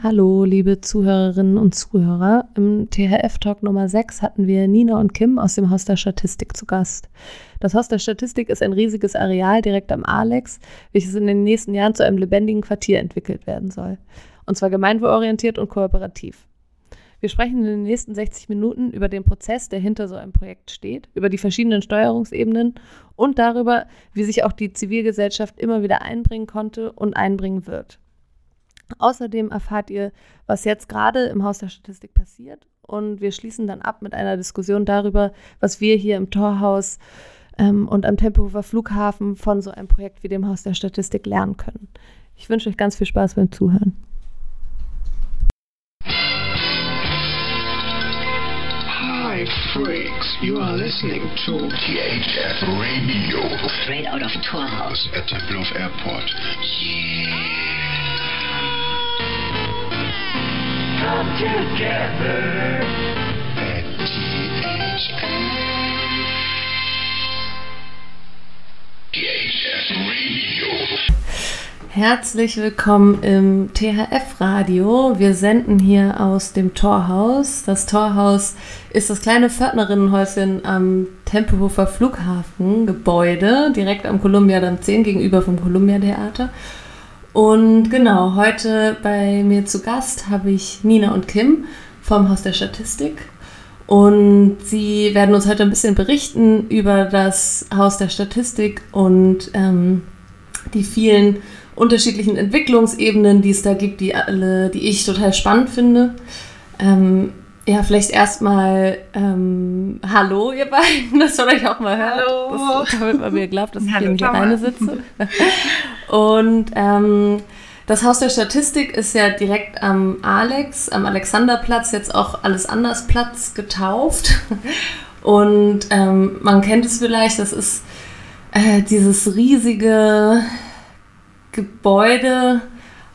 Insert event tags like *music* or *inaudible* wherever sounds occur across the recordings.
Hallo, liebe Zuhörerinnen und Zuhörer. Im THF-Talk Nummer 6 hatten wir Nina und Kim aus dem Haus der Statistik zu Gast. Das Haus der Statistik ist ein riesiges Areal direkt am Alex, welches in den nächsten Jahren zu einem lebendigen Quartier entwickelt werden soll. Und zwar gemeinwohlorientiert und kooperativ. Wir sprechen in den nächsten 60 Minuten über den Prozess, der hinter so einem Projekt steht, über die verschiedenen Steuerungsebenen und darüber, wie sich auch die Zivilgesellschaft immer wieder einbringen konnte und einbringen wird. Außerdem erfahrt ihr, was jetzt gerade im Haus der Statistik passiert. Und wir schließen dann ab mit einer Diskussion darüber, was wir hier im Torhaus ähm, und am Tempelhofer Flughafen von so einem Projekt wie dem Haus der Statistik lernen können. Ich wünsche euch ganz viel Spaß beim Zuhören. Hi, freaks. You are listening to THF Radio. Straight out of Torhaus. At Tempelhof Airport. Herzlich willkommen im THF-Radio. Wir senden hier aus dem Torhaus. Das Torhaus ist das kleine Pförtnerinnenhäuschen am Tempelhofer Flughafengebäude, direkt am Columbia Damm 10 gegenüber vom Columbia Theater. Und genau, heute bei mir zu Gast habe ich Nina und Kim vom Haus der Statistik. Und sie werden uns heute ein bisschen berichten über das Haus der Statistik und ähm, die vielen unterschiedlichen Entwicklungsebenen, die es da gibt, die alle, die ich total spannend finde. Ähm, ja, vielleicht erstmal ähm, Hallo, ihr beiden, *laughs* dass ihr euch auch mal hört. Hallo. Das, damit man mir glaubt, dass ich Hallo, hier alleine sitze. *laughs* Und ähm, das Haus der Statistik ist ja direkt am Alex, am Alexanderplatz, jetzt auch alles anders Platz getauft. *laughs* Und ähm, man kennt es vielleicht, das ist äh, dieses riesige Gebäude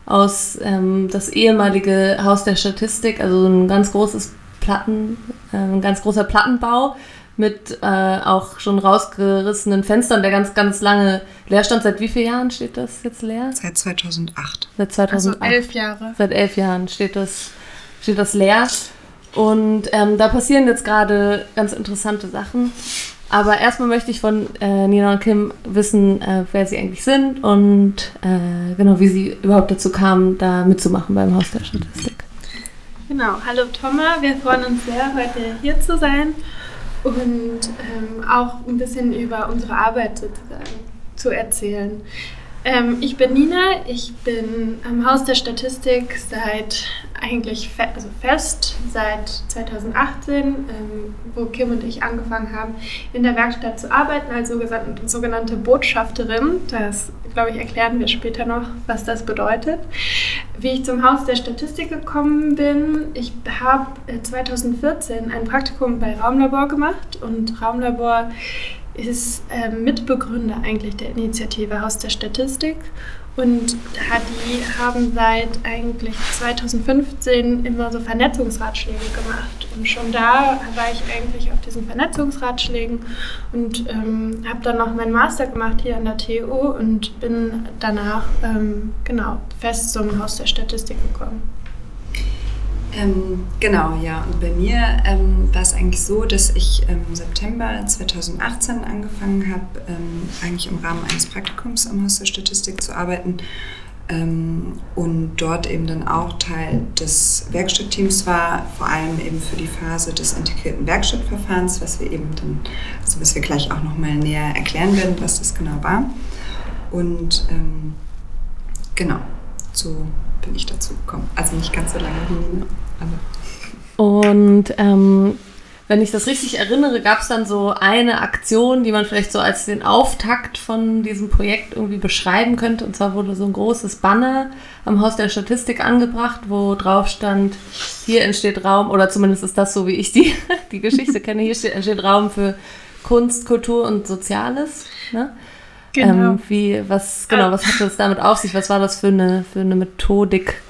aus ähm, das ehemalige Haus der Statistik, also ein ganz großes Platten, äh, ein ganz großer Plattenbau mit äh, auch schon rausgerissenen Fenstern, der ganz, ganz lange leer stand. Seit wie vielen Jahren steht das jetzt leer? Seit 2008. Seit 2008. Also elf Jahre. Seit elf Jahren steht das, steht das leer. Und ähm, da passieren jetzt gerade ganz interessante Sachen. Aber erstmal möchte ich von äh, Nina und Kim wissen, äh, wer sie eigentlich sind und äh, genau, wie sie überhaupt dazu kamen, da mitzumachen beim Haus der Statistik. Genau, hallo Thomas, wir freuen uns sehr, heute hier zu sein und ähm, auch ein bisschen über unsere Arbeit sozusagen zu erzählen. Ähm, ich bin Nina, ich bin am Haus der Statistik seit eigentlich fe also fest seit 2018, ähm, wo Kim und ich angefangen haben, in der Werkstatt zu arbeiten als sogenannte, Botschafterin. Das, glaube ich, erklären wir später noch, was das bedeutet. Wie ich zum Haus der Statistik gekommen bin, ich habe äh, 2014 ein Praktikum bei Raumlabor gemacht und Raumlabor ist äh, Mitbegründer eigentlich der Initiative Haus der Statistik und die haben seit eigentlich 2015 immer so Vernetzungsratschläge gemacht und schon da war ich eigentlich auf diesen Vernetzungsratschlägen und ähm, habe dann noch meinen Master gemacht hier an der TU und bin danach ähm, genau fest zum Haus der Statistik gekommen. Ähm, genau, ja. Und bei mir ähm, war es eigentlich so, dass ich ähm, im September 2018 angefangen habe, ähm, eigentlich im Rahmen eines Praktikums am Haus der Statistik zu arbeiten ähm, und dort eben dann auch Teil des Werkstattteams war, vor allem eben für die Phase des integrierten Werkstattverfahrens, was wir eben dann, also was wir gleich auch nochmal näher erklären werden, was das genau war. Und ähm, genau, so bin ich dazu gekommen. Also nicht ganz so lange wie Nina, aber Und ähm, wenn ich das richtig erinnere, gab es dann so eine Aktion, die man vielleicht so als den Auftakt von diesem Projekt irgendwie beschreiben könnte. Und zwar wurde so ein großes Banner am Haus der Statistik angebracht, wo drauf stand, hier entsteht Raum, oder zumindest ist das so, wie ich die, *laughs* die Geschichte kenne, hier steht, entsteht Raum für Kunst, Kultur und Soziales. Ne? Ähm, wie, was, genau, was hatte es damit auf sich? Was war das für eine, für eine Methodik?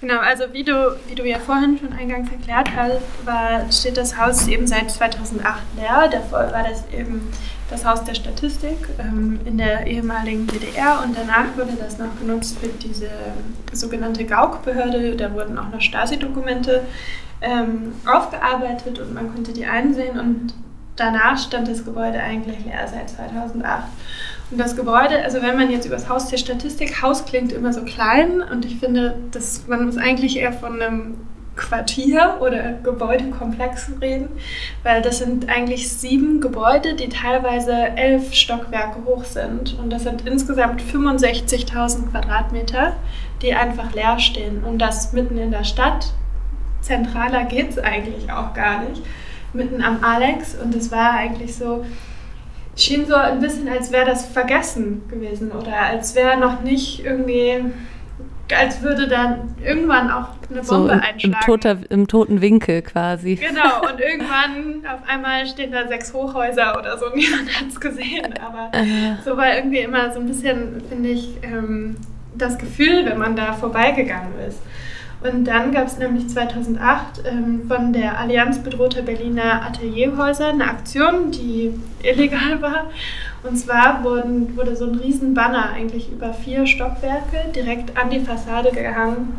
Genau, also wie du, wie du ja vorhin schon eingangs erklärt hast, war, steht das Haus eben seit 2008 leer. Davor war das eben das Haus der Statistik ähm, in der ehemaligen DDR und danach wurde das noch genutzt für diese sogenannte Gauk-Behörde. Da wurden auch noch Stasi-Dokumente ähm, aufgearbeitet und man konnte die einsehen und danach stand das Gebäude eigentlich leer seit 2008. Und das Gebäude, also wenn man jetzt über das Haus der Statistik, Haus klingt immer so klein und ich finde, dass man muss eigentlich eher von einem Quartier oder Gebäudekomplex reden, weil das sind eigentlich sieben Gebäude, die teilweise elf Stockwerke hoch sind. Und das sind insgesamt 65.000 Quadratmeter, die einfach leer stehen. Und das mitten in der Stadt. Zentraler geht es eigentlich auch gar nicht. Mitten am Alex. Und es war eigentlich so, schien so ein bisschen, als wäre das vergessen gewesen oder als wäre noch nicht irgendwie als würde dann irgendwann auch eine Bombe so im, einschlagen. Im, toter, Im toten Winkel quasi. Genau, *laughs* und irgendwann auf einmal stehen da sechs Hochhäuser oder so, *laughs* niemand hat es gesehen. Aber Äh. so war irgendwie immer so ein bisschen, finde ich, ähm, das Gefühl, wenn man da vorbeigegangen ist. Und dann gab es nämlich 2008 ähm, von der Allianz bedrohter Berliner Atelierhäuser eine Aktion, die *laughs* illegal war. Und zwar wurden, wurde so ein riesen Banner eigentlich über vier Stockwerke direkt an die Fassade gehangen,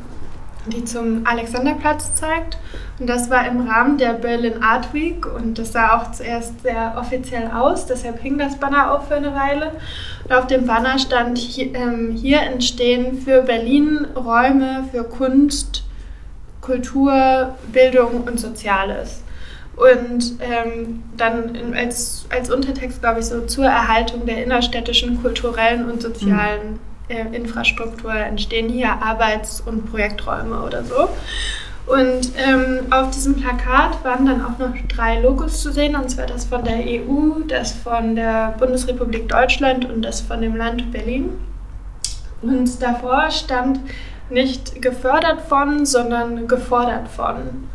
die zum Alexanderplatz zeigt. Und das war im Rahmen der Berlin Art Week und das sah auch zuerst sehr offiziell aus, deshalb hing das Banner auch für eine Weile. Und auf dem Banner stand, hier, ähm, hier entstehen für Berlin Räume für Kunst, Kultur, Bildung und Soziales. Und ähm, dann in, als, als Untertext, glaube ich, so zur Erhaltung der innerstädtischen kulturellen und sozialen äh, Infrastruktur entstehen hier Arbeits- und Projekträume oder so. Und ähm, auf diesem Plakat waren dann auch noch drei Logos zu sehen, und zwar das von der EU, das von der Bundesrepublik Deutschland und das von dem Land Berlin. Und davor stand nicht gefördert von, sondern gefordert von.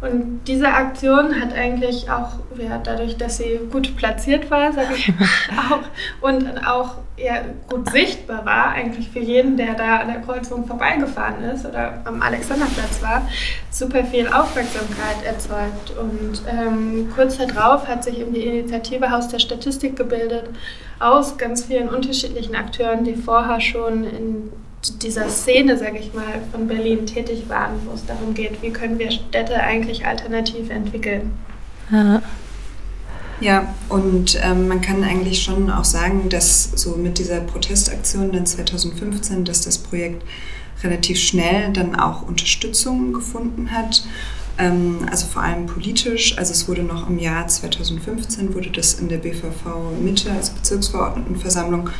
Und diese Aktion hat eigentlich auch, ja, dadurch, dass sie gut platziert war, sage ich *laughs* auch, und auch ja, gut sichtbar war, eigentlich für jeden, der da an der Kreuzung vorbeigefahren ist oder am Alexanderplatz war, super viel Aufmerksamkeit erzeugt. Und ähm, kurz darauf hat sich eben die Initiative Haus der Statistik gebildet, aus ganz vielen unterschiedlichen Akteuren, die vorher schon in dieser Szene, sage ich mal, von Berlin tätig waren, wo es darum geht, wie können wir Städte eigentlich alternativ entwickeln. Ja. Ja, und ähm, man kann eigentlich schon auch sagen, dass so mit dieser Protestaktion dann 2015, dass das Projekt relativ schnell dann auch Unterstützung gefunden hat. Ähm, also vor allem politisch. Also es wurde noch im Jahr 2015 wurde das in der BVV Mitte, also Bezirksverordnetenversammlung,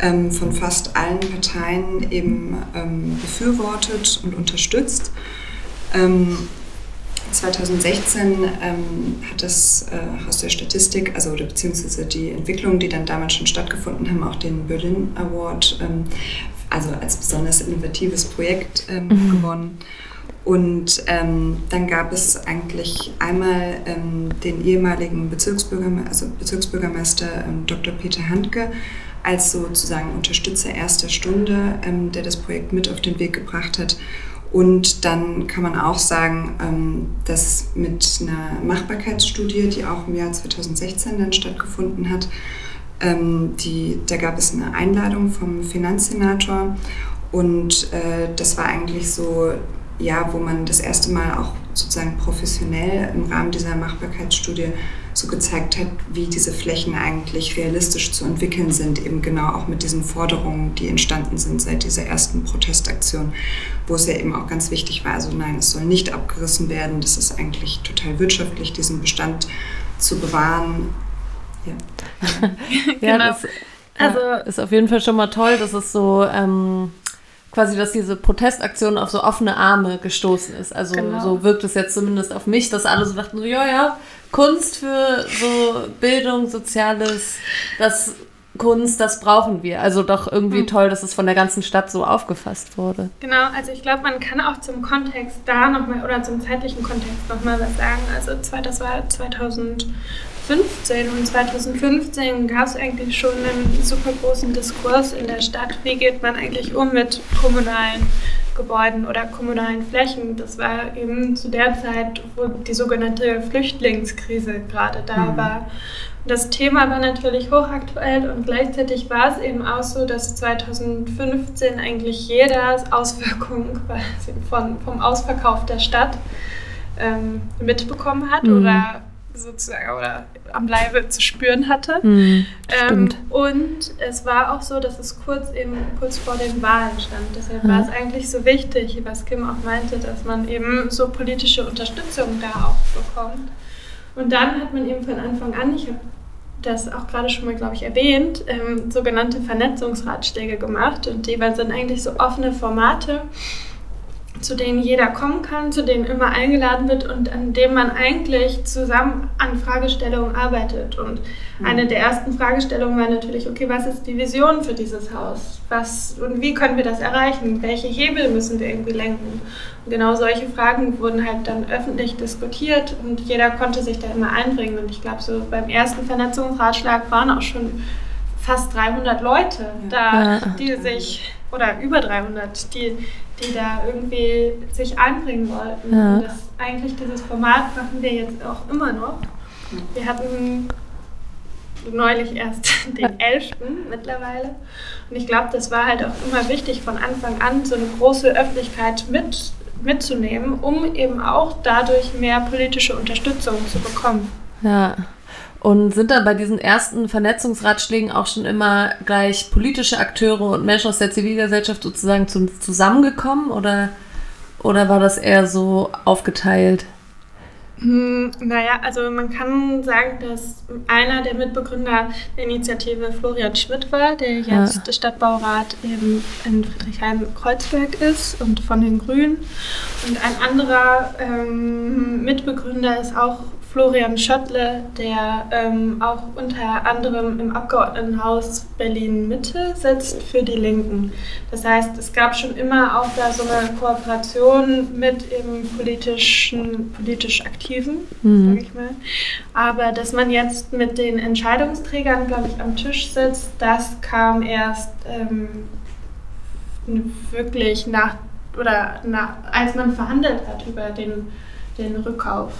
ähm, von fast allen Parteien eben ähm, befürwortet und unterstützt. Ähm, 2016 ähm, hat das äh, Haus der Statistik, also oder beziehungsweise die Entwicklungen, die dann damals schon stattgefunden haben, auch den Berlin Award, ähm, also als besonders innovatives Projekt ähm, Mhm. gewonnen. Und ähm, dann gab es eigentlich einmal ähm, den ehemaligen Bezirksbürgerme also Bezirksbürgermeister ähm, Dr. Peter Handke als sozusagen Unterstützer erster Stunde, ähm, der das Projekt mit auf den Weg gebracht hat. Und dann kann man auch sagen, ähm, dass mit einer Machbarkeitsstudie, die auch im Jahr 2016 dann stattgefunden hat, ähm, die, da gab es eine Einladung vom Finanzsenator und äh, das war eigentlich so, ja, wo man das erste Mal auch sozusagen professionell im Rahmen dieser Machbarkeitsstudie so gezeigt hat, wie diese Flächen eigentlich realistisch zu entwickeln sind, eben genau auch mit diesen Forderungen, die entstanden sind seit dieser ersten Protestaktion, wo es ja eben auch ganz wichtig war, also nein, es soll nicht abgerissen werden, das ist eigentlich total wirtschaftlich, diesen Bestand zu bewahren. Ja. *laughs* Ja, Genau. das Also- ist auf jeden Fall schon mal toll, dass es so ähm, quasi, dass diese Protestaktion auf so offene Arme gestoßen ist. Also Genau. so wirkt es jetzt zumindest auf mich, dass alle so dachten, so, ja, ja, Kunst für so Bildung, Soziales, das Kunst, das brauchen wir. Also doch irgendwie Hm. toll, dass es von der ganzen Stadt so aufgefasst wurde. Genau, also ich glaube, man kann auch zum Kontext da nochmal oder zum zeitlichen Kontext nochmal was sagen. Also das war 2015 und 2015 gab es eigentlich schon einen super großen Diskurs in der Stadt. Wie geht man eigentlich um mit kommunalen Gebäuden oder kommunalen Flächen. Das war eben zu der Zeit, wo die sogenannte Flüchtlingskrise gerade da Mhm. war. Das Thema war natürlich hochaktuell und gleichzeitig war es eben auch so, dass 2015 eigentlich jeder Auswirkungen *laughs* quasi von, vom Ausverkauf der Stadt ähm, mitbekommen hat Mhm. oder sozusagen oder am Leibe zu spüren hatte. Mhm, Ähm, und es war auch so, dass es kurz eben kurz vor den Wahlen stand. Deshalb Ja. war es eigentlich so wichtig, was Kim auch meinte, dass man eben so politische Unterstützung da auch bekommt. Und dann hat man eben von Anfang an, ich habe das auch gerade schon mal, glaube ich, erwähnt, ähm, sogenannte Vernetzungsratschläge gemacht. Und die waren- sind eigentlich so offene Formate, zu denen jeder kommen kann, zu denen immer eingeladen wird und an dem man eigentlich zusammen an Fragestellungen arbeitet. Und eine der ersten Fragestellungen war natürlich, okay, was ist die Vision für dieses Haus? Was und wie können wir das erreichen? Welche Hebel müssen wir irgendwie lenken? Und genau solche Fragen wurden halt dann öffentlich diskutiert und jeder konnte sich da immer einbringen. Und ich glaube, so beim ersten Vernetzungsratschlag waren auch schon fast 300 Leute da, die sich, oder über 300, die, die da irgendwie sich einbringen wollten. Ja. Das, eigentlich dieses Format machen wir jetzt auch immer noch. Wir hatten neulich erst *laughs* den 11. mittlerweile. Und ich glaube, das war halt auch immer wichtig, von Anfang an so eine große Öffentlichkeit mit, mitzunehmen, um eben auch dadurch mehr politische Unterstützung zu bekommen. Ja. Und sind dann bei diesen ersten Vernetzungsratschlägen auch schon immer gleich politische Akteure und Menschen aus der Zivilgesellschaft sozusagen zum, zusammengekommen oder, oder war das eher so aufgeteilt? Hm, Naja, also man kann sagen, dass einer der Mitbegründer der Initiative Florian Schmidt war, der Ja. jetzt Stadtbaurat eben in Friedrichshain-Kreuzberg ist und von den Grünen. Und ein anderer ähm, Mitbegründer ist auch Florian Schöttle, der ähm, auch unter anderem im Abgeordnetenhaus Berlin-Mitte sitzt für die Linken. Das heißt, es gab schon immer auch da so eine Kooperation mit eben politischen, politisch Aktiven, Mhm. sage ich mal. Aber dass man jetzt mit den Entscheidungsträgern, glaube ich, am Tisch sitzt, das kam erst ähm, wirklich nach, oder nach, als man verhandelt hat über den, den Rückkauf.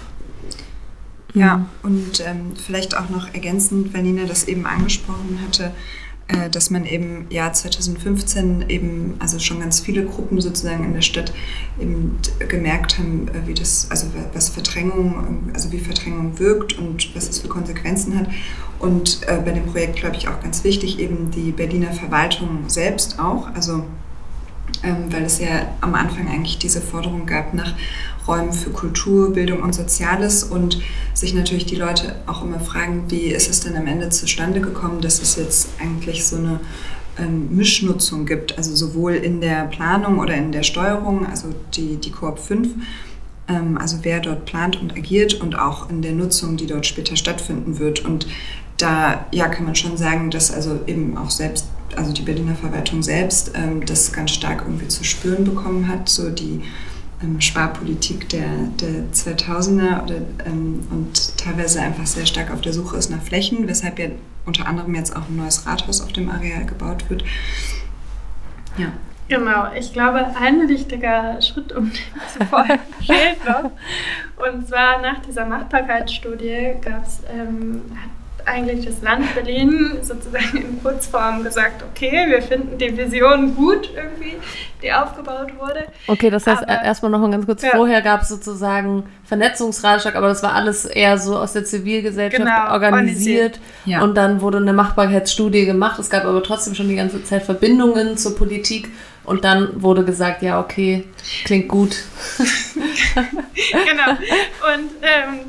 Ja, und ähm, vielleicht auch noch ergänzend, weil Nina das eben angesprochen hatte, äh, dass man eben ja 2015 eben, also schon ganz viele Gruppen sozusagen in der Stadt eben gemerkt haben, äh, wie das, also wa- was Verdrängung, also wie Verdrängung wirkt und was es für Konsequenzen hat. Und äh, bei dem Projekt, glaube ich, auch ganz wichtig, eben die Berliner Verwaltung selbst auch, also ähm, weil es ja am Anfang eigentlich diese Forderung gab nach Räumen für Kultur, Bildung und Soziales und sich natürlich die Leute auch immer fragen, wie ist es denn am Ende zustande gekommen, dass es jetzt eigentlich so eine ähm, Mischnutzung gibt, also sowohl in der Planung oder in der Steuerung, also die, die Koop 5, ähm, also wer dort plant und agiert und auch in der Nutzung, die dort später stattfinden wird. Und da ja, kann man schon sagen, dass also eben auch selbst, also die Berliner Verwaltung selbst ähm, das ganz stark irgendwie zu spüren bekommen hat, so die ähm, Sparpolitik der, der 2000er oder, ähm, und teilweise einfach sehr stark auf der Suche ist nach Flächen, weshalb ja unter anderem jetzt auch ein neues Rathaus auf dem Areal gebaut wird. Ja. Genau, ich glaube, ein wichtiger Schritt, um den *laughs* zu folgen, fehlt noch. Und zwar nach dieser Machbarkeitsstudie gab es ähm, hat eigentlich das Land Berlin sozusagen in Kurzform gesagt, okay, wir finden die Vision gut irgendwie, die aufgebaut wurde. Okay, das heißt, Aber- erstmal noch mal ganz kurz, Ja. vorher gab es sozusagen Vernetzungsratschlag, aber das war alles eher so aus der Zivilgesellschaft Genau, organisiert. Ja. Und dann wurde eine Machbarkeitsstudie gemacht. Es gab aber trotzdem schon die ganze Zeit Verbindungen zur Politik. Und dann wurde gesagt, ja, okay, klingt gut. *laughs* genau. Und ähm,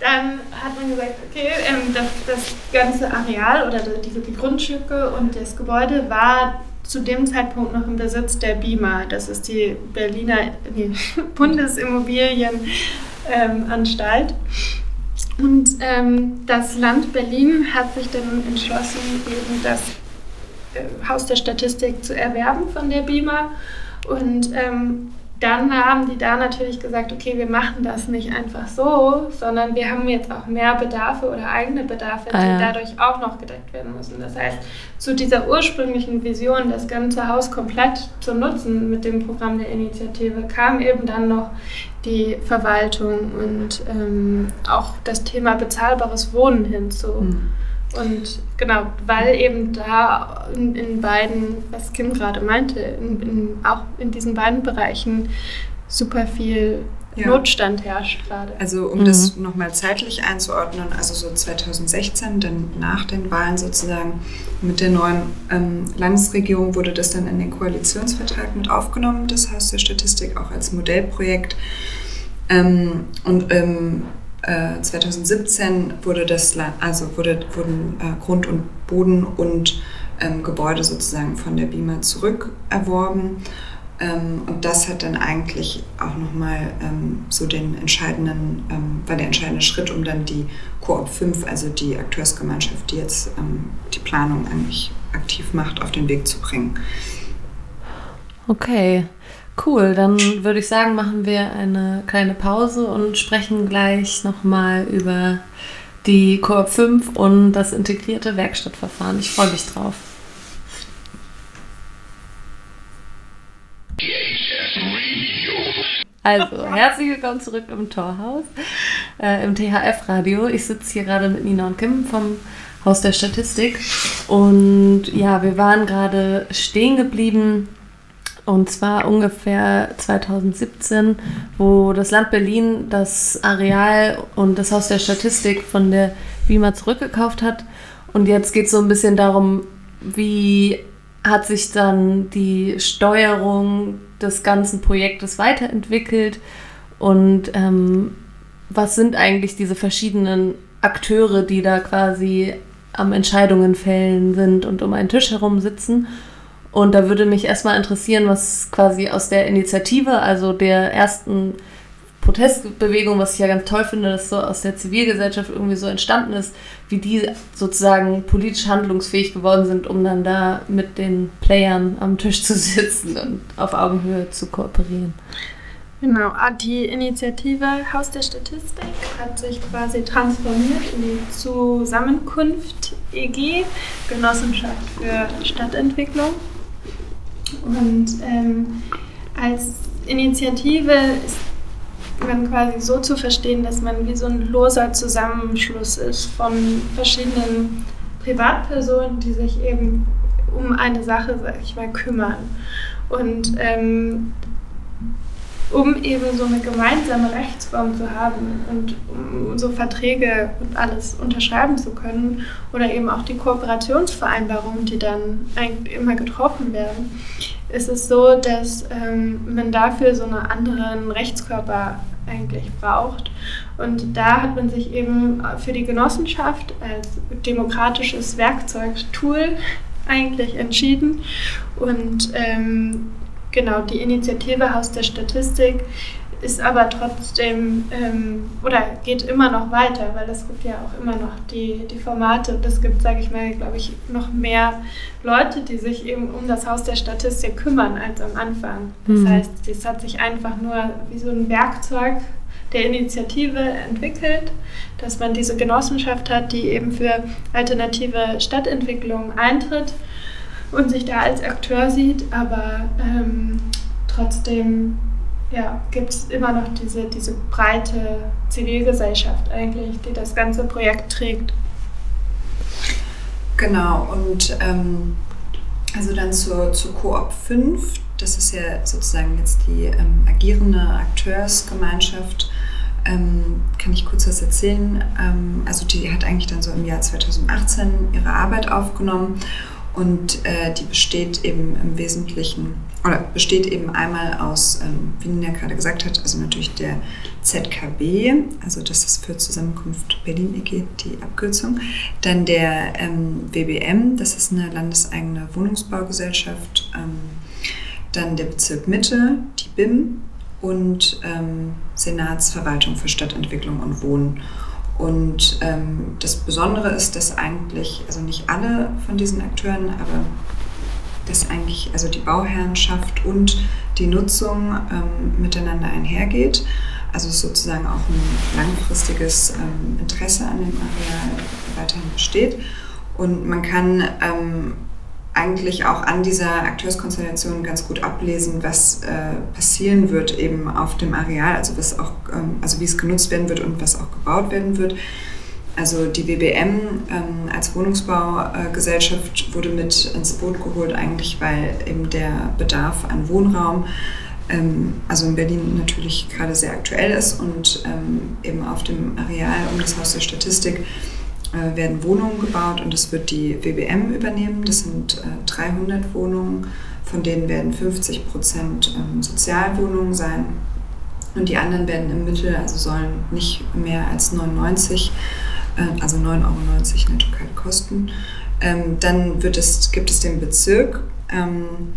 dann hat man gesagt, okay, ähm, das, das ganze Areal oder die, Grundstücke und das Gebäude war zu dem Zeitpunkt noch im Besitz der BIMA. Das ist die Berliner nee, *laughs* Bundesimmobilienanstalt. Ähm, und ähm, das Land Berlin hat sich dann entschlossen, eben das äh, Haus der Statistik zu erwerben von der BIMA. Und ähm, dann haben die da natürlich gesagt, okay, wir machen das nicht einfach so, sondern wir haben jetzt auch mehr Bedarfe oder eigene Bedarfe, die Ah, ja. dadurch auch noch gedeckt werden müssen. Das heißt, zu dieser ursprünglichen Vision, das ganze Haus komplett zu nutzen mit dem Programm der Initiative, kam eben dann noch die Verwaltung und ähm, auch das Thema bezahlbares Wohnen hinzu. Mhm. Und genau, weil eben da in, in beiden, was Kim gerade meinte, in, in, auch in diesen beiden Bereichen super viel Ja. Notstand herrscht gerade. Also um Mhm. das nochmal zeitlich einzuordnen, also so 2016, dann nach den Wahlen sozusagen mit der neuen ähm, Landesregierung wurde das dann in den Koalitionsvertrag mit aufgenommen, das Haus der Statistik, auch als Modellprojekt. Ähm, und ähm, äh, 2017 wurde das, also wurde, wurden äh, Grund und Boden und ähm, Gebäude sozusagen von der BIMA zurückerworben. Ähm, und das hat dann eigentlich auch nochmal ähm, so den entscheidenden, ähm, war der entscheidende Schritt, um dann die Koop 5, also die Akteursgemeinschaft, die jetzt ähm, die Planung eigentlich aktiv macht, auf den Weg zu bringen. Okay, cool. Dann würde ich sagen, machen wir eine kleine Pause und sprechen gleich nochmal über die Koop 5 und das integrierte Werkstattverfahren. Ich freue mich drauf. Also, herzlich willkommen zurück im Torhaus, äh, im THF-Radio. Ich sitze hier gerade mit Nina und Kim vom Haus der Statistik. Und ja, wir waren gerade stehen geblieben. Und zwar ungefähr 2017, wo das Land Berlin das Areal und das Haus der Statistik von der BIMA zurückgekauft hat. Und jetzt geht es so ein bisschen darum, wie hat sich dann die Steuerung des ganzen Projektes weiterentwickelt und ähm, was sind eigentlich diese verschiedenen Akteure, die da quasi am Entscheidungen fällen sind und um einen Tisch herum sitzen. Und da würde mich erstmal interessieren, was quasi aus der Initiative, also der ersten Protestbewegung, was ich ja ganz toll finde, dass so aus der Zivilgesellschaft irgendwie so entstanden ist, wie die sozusagen politisch handlungsfähig geworden sind, um dann da mit den Playern am Tisch zu sitzen und auf Augenhöhe zu kooperieren. Genau, ah, die Initiative Haus der Statistik hat sich quasi transformiert in die Zusammenkunft EG, Genossenschaft für Stadtentwicklung. Und ähm, als Initiative ist man quasi so zu verstehen, dass man wie so ein loser Zusammenschluss ist von verschiedenen Privatpersonen, die sich eben um eine Sache, sag ich mal, kümmern. Und ähm, um eben so eine gemeinsame Rechtsform zu haben und um so Verträge und alles unterschreiben zu können oder eben auch die Kooperationsvereinbarungen, die dann eigentlich immer getroffen werden, ist es so, dass ähm, man dafür so einen anderen Rechtskörper eigentlich braucht. Und da hat man sich eben für die Genossenschaft als demokratisches Werkzeug, Tool eigentlich entschieden. Und ähm, genau, die Initiative Haus der Statistik ist aber trotzdem ähm, oder geht immer noch weiter, weil es gibt ja auch immer noch die, die Formate und es gibt, sage ich mal, glaube ich, noch mehr Leute, die sich eben um das Haus der Statistik kümmern als am Anfang. Das Mhm. heißt, es hat sich einfach nur wie so ein Werkzeug der Initiative entwickelt, dass man diese Genossenschaft hat, die eben für alternative Stadtentwicklung eintritt und sich da als Akteur sieht, aber ähm, trotzdem ja, gibt es immer noch diese, diese breite Zivilgesellschaft eigentlich, die das ganze Projekt trägt. Genau, und ähm, also dann zur, zur Koop 5, das ist ja sozusagen jetzt die ähm, agierende Akteursgemeinschaft. Ähm, kann ich kurz was erzählen? Ähm, also die hat eigentlich dann so im Jahr 2018 ihre Arbeit aufgenommen und äh, die besteht eben im Wesentlichen, oder besteht eben einmal aus, ähm, wie Nina gerade gesagt hat, also natürlich der ZKB, also das ist für Zusammenkunft Berlin EG die Abkürzung, dann der ähm, WBM, das ist eine landeseigene Wohnungsbaugesellschaft, ähm, dann der Bezirk Mitte, die BIM und ähm, Senatsverwaltung für Stadtentwicklung und Wohnen. Und ähm, das Besondere ist, dass eigentlich, also nicht alle von diesen Akteuren, aber dass eigentlich also die Bauherrenschaft und die Nutzung ähm, miteinander einhergeht. Also sozusagen auch ein langfristiges ähm, Interesse an dem Areal weiterhin besteht. Und man kann ähm, eigentlich auch an dieser Akteurskonstellation ganz gut ablesen, was äh, passieren wird eben auf dem Areal, also was auch, ähm, also wie es genutzt werden wird und was auch gebaut werden wird. Also die WBM ähm, als Wohnungsbaugesellschaft wurde mit ins Boot geholt, eigentlich weil eben der Bedarf an Wohnraum, ähm, also in Berlin natürlich gerade sehr aktuell ist und ähm, eben auf dem Areal um das Haus der Statistik äh, werden Wohnungen gebaut und das wird die WBM übernehmen. Das sind äh, 300 Wohnungen, von denen werden 50 Prozent ähm, Sozialwohnungen sein und die anderen werden im Mittel, also sollen nicht mehr als 99 äh, also 9,90 Euro netto kosten. Ähm, dann wird es, gibt es den Bezirk, ähm,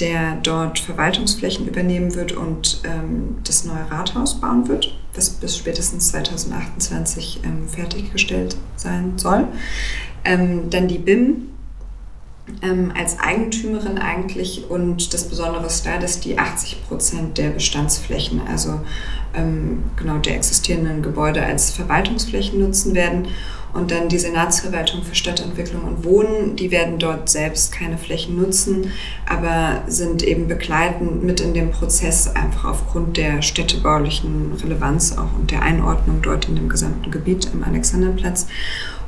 der dort Verwaltungsflächen übernehmen wird und ähm, das neue Rathaus bauen wird, das bis spätestens 2028 ähm, fertiggestellt sein soll. Ähm, dann die BIM ähm, als Eigentümerin eigentlich und das Besondere ist da, dass die 80 Prozent der Bestandsflächen, also ähm, genau der existierenden Gebäude als Verwaltungsflächen nutzen werden. Und dann die Senatsverwaltung für Stadtentwicklung und Wohnen, die werden dort selbst keine Flächen nutzen, aber sind eben begleitend mit in dem Prozess einfach aufgrund der städtebaulichen Relevanz auch und der Einordnung dort in dem gesamten Gebiet im Alexanderplatz.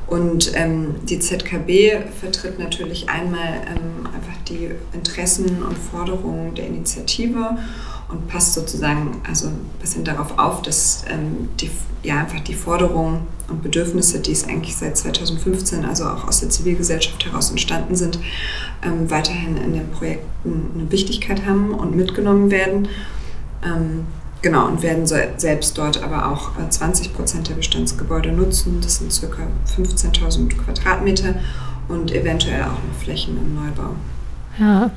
Und ähm, die ZKB vertritt natürlich einmal ähm, einfach die Interessen und Forderungen der Initiative und passt sozusagen also ein darauf auf, dass ähm, die, ja, einfach die Forderungen und Bedürfnisse, die es eigentlich seit 2015, also auch aus der Zivilgesellschaft heraus entstanden sind, ähm, weiterhin in den Projekten eine Wichtigkeit haben und mitgenommen werden. Ähm, genau, und werden so, selbst dort aber auch 20 äh, Prozent der Bestandsgebäude nutzen. Das sind ca. 15.000 Quadratmeter und eventuell auch noch Flächen im Neubau. Ja,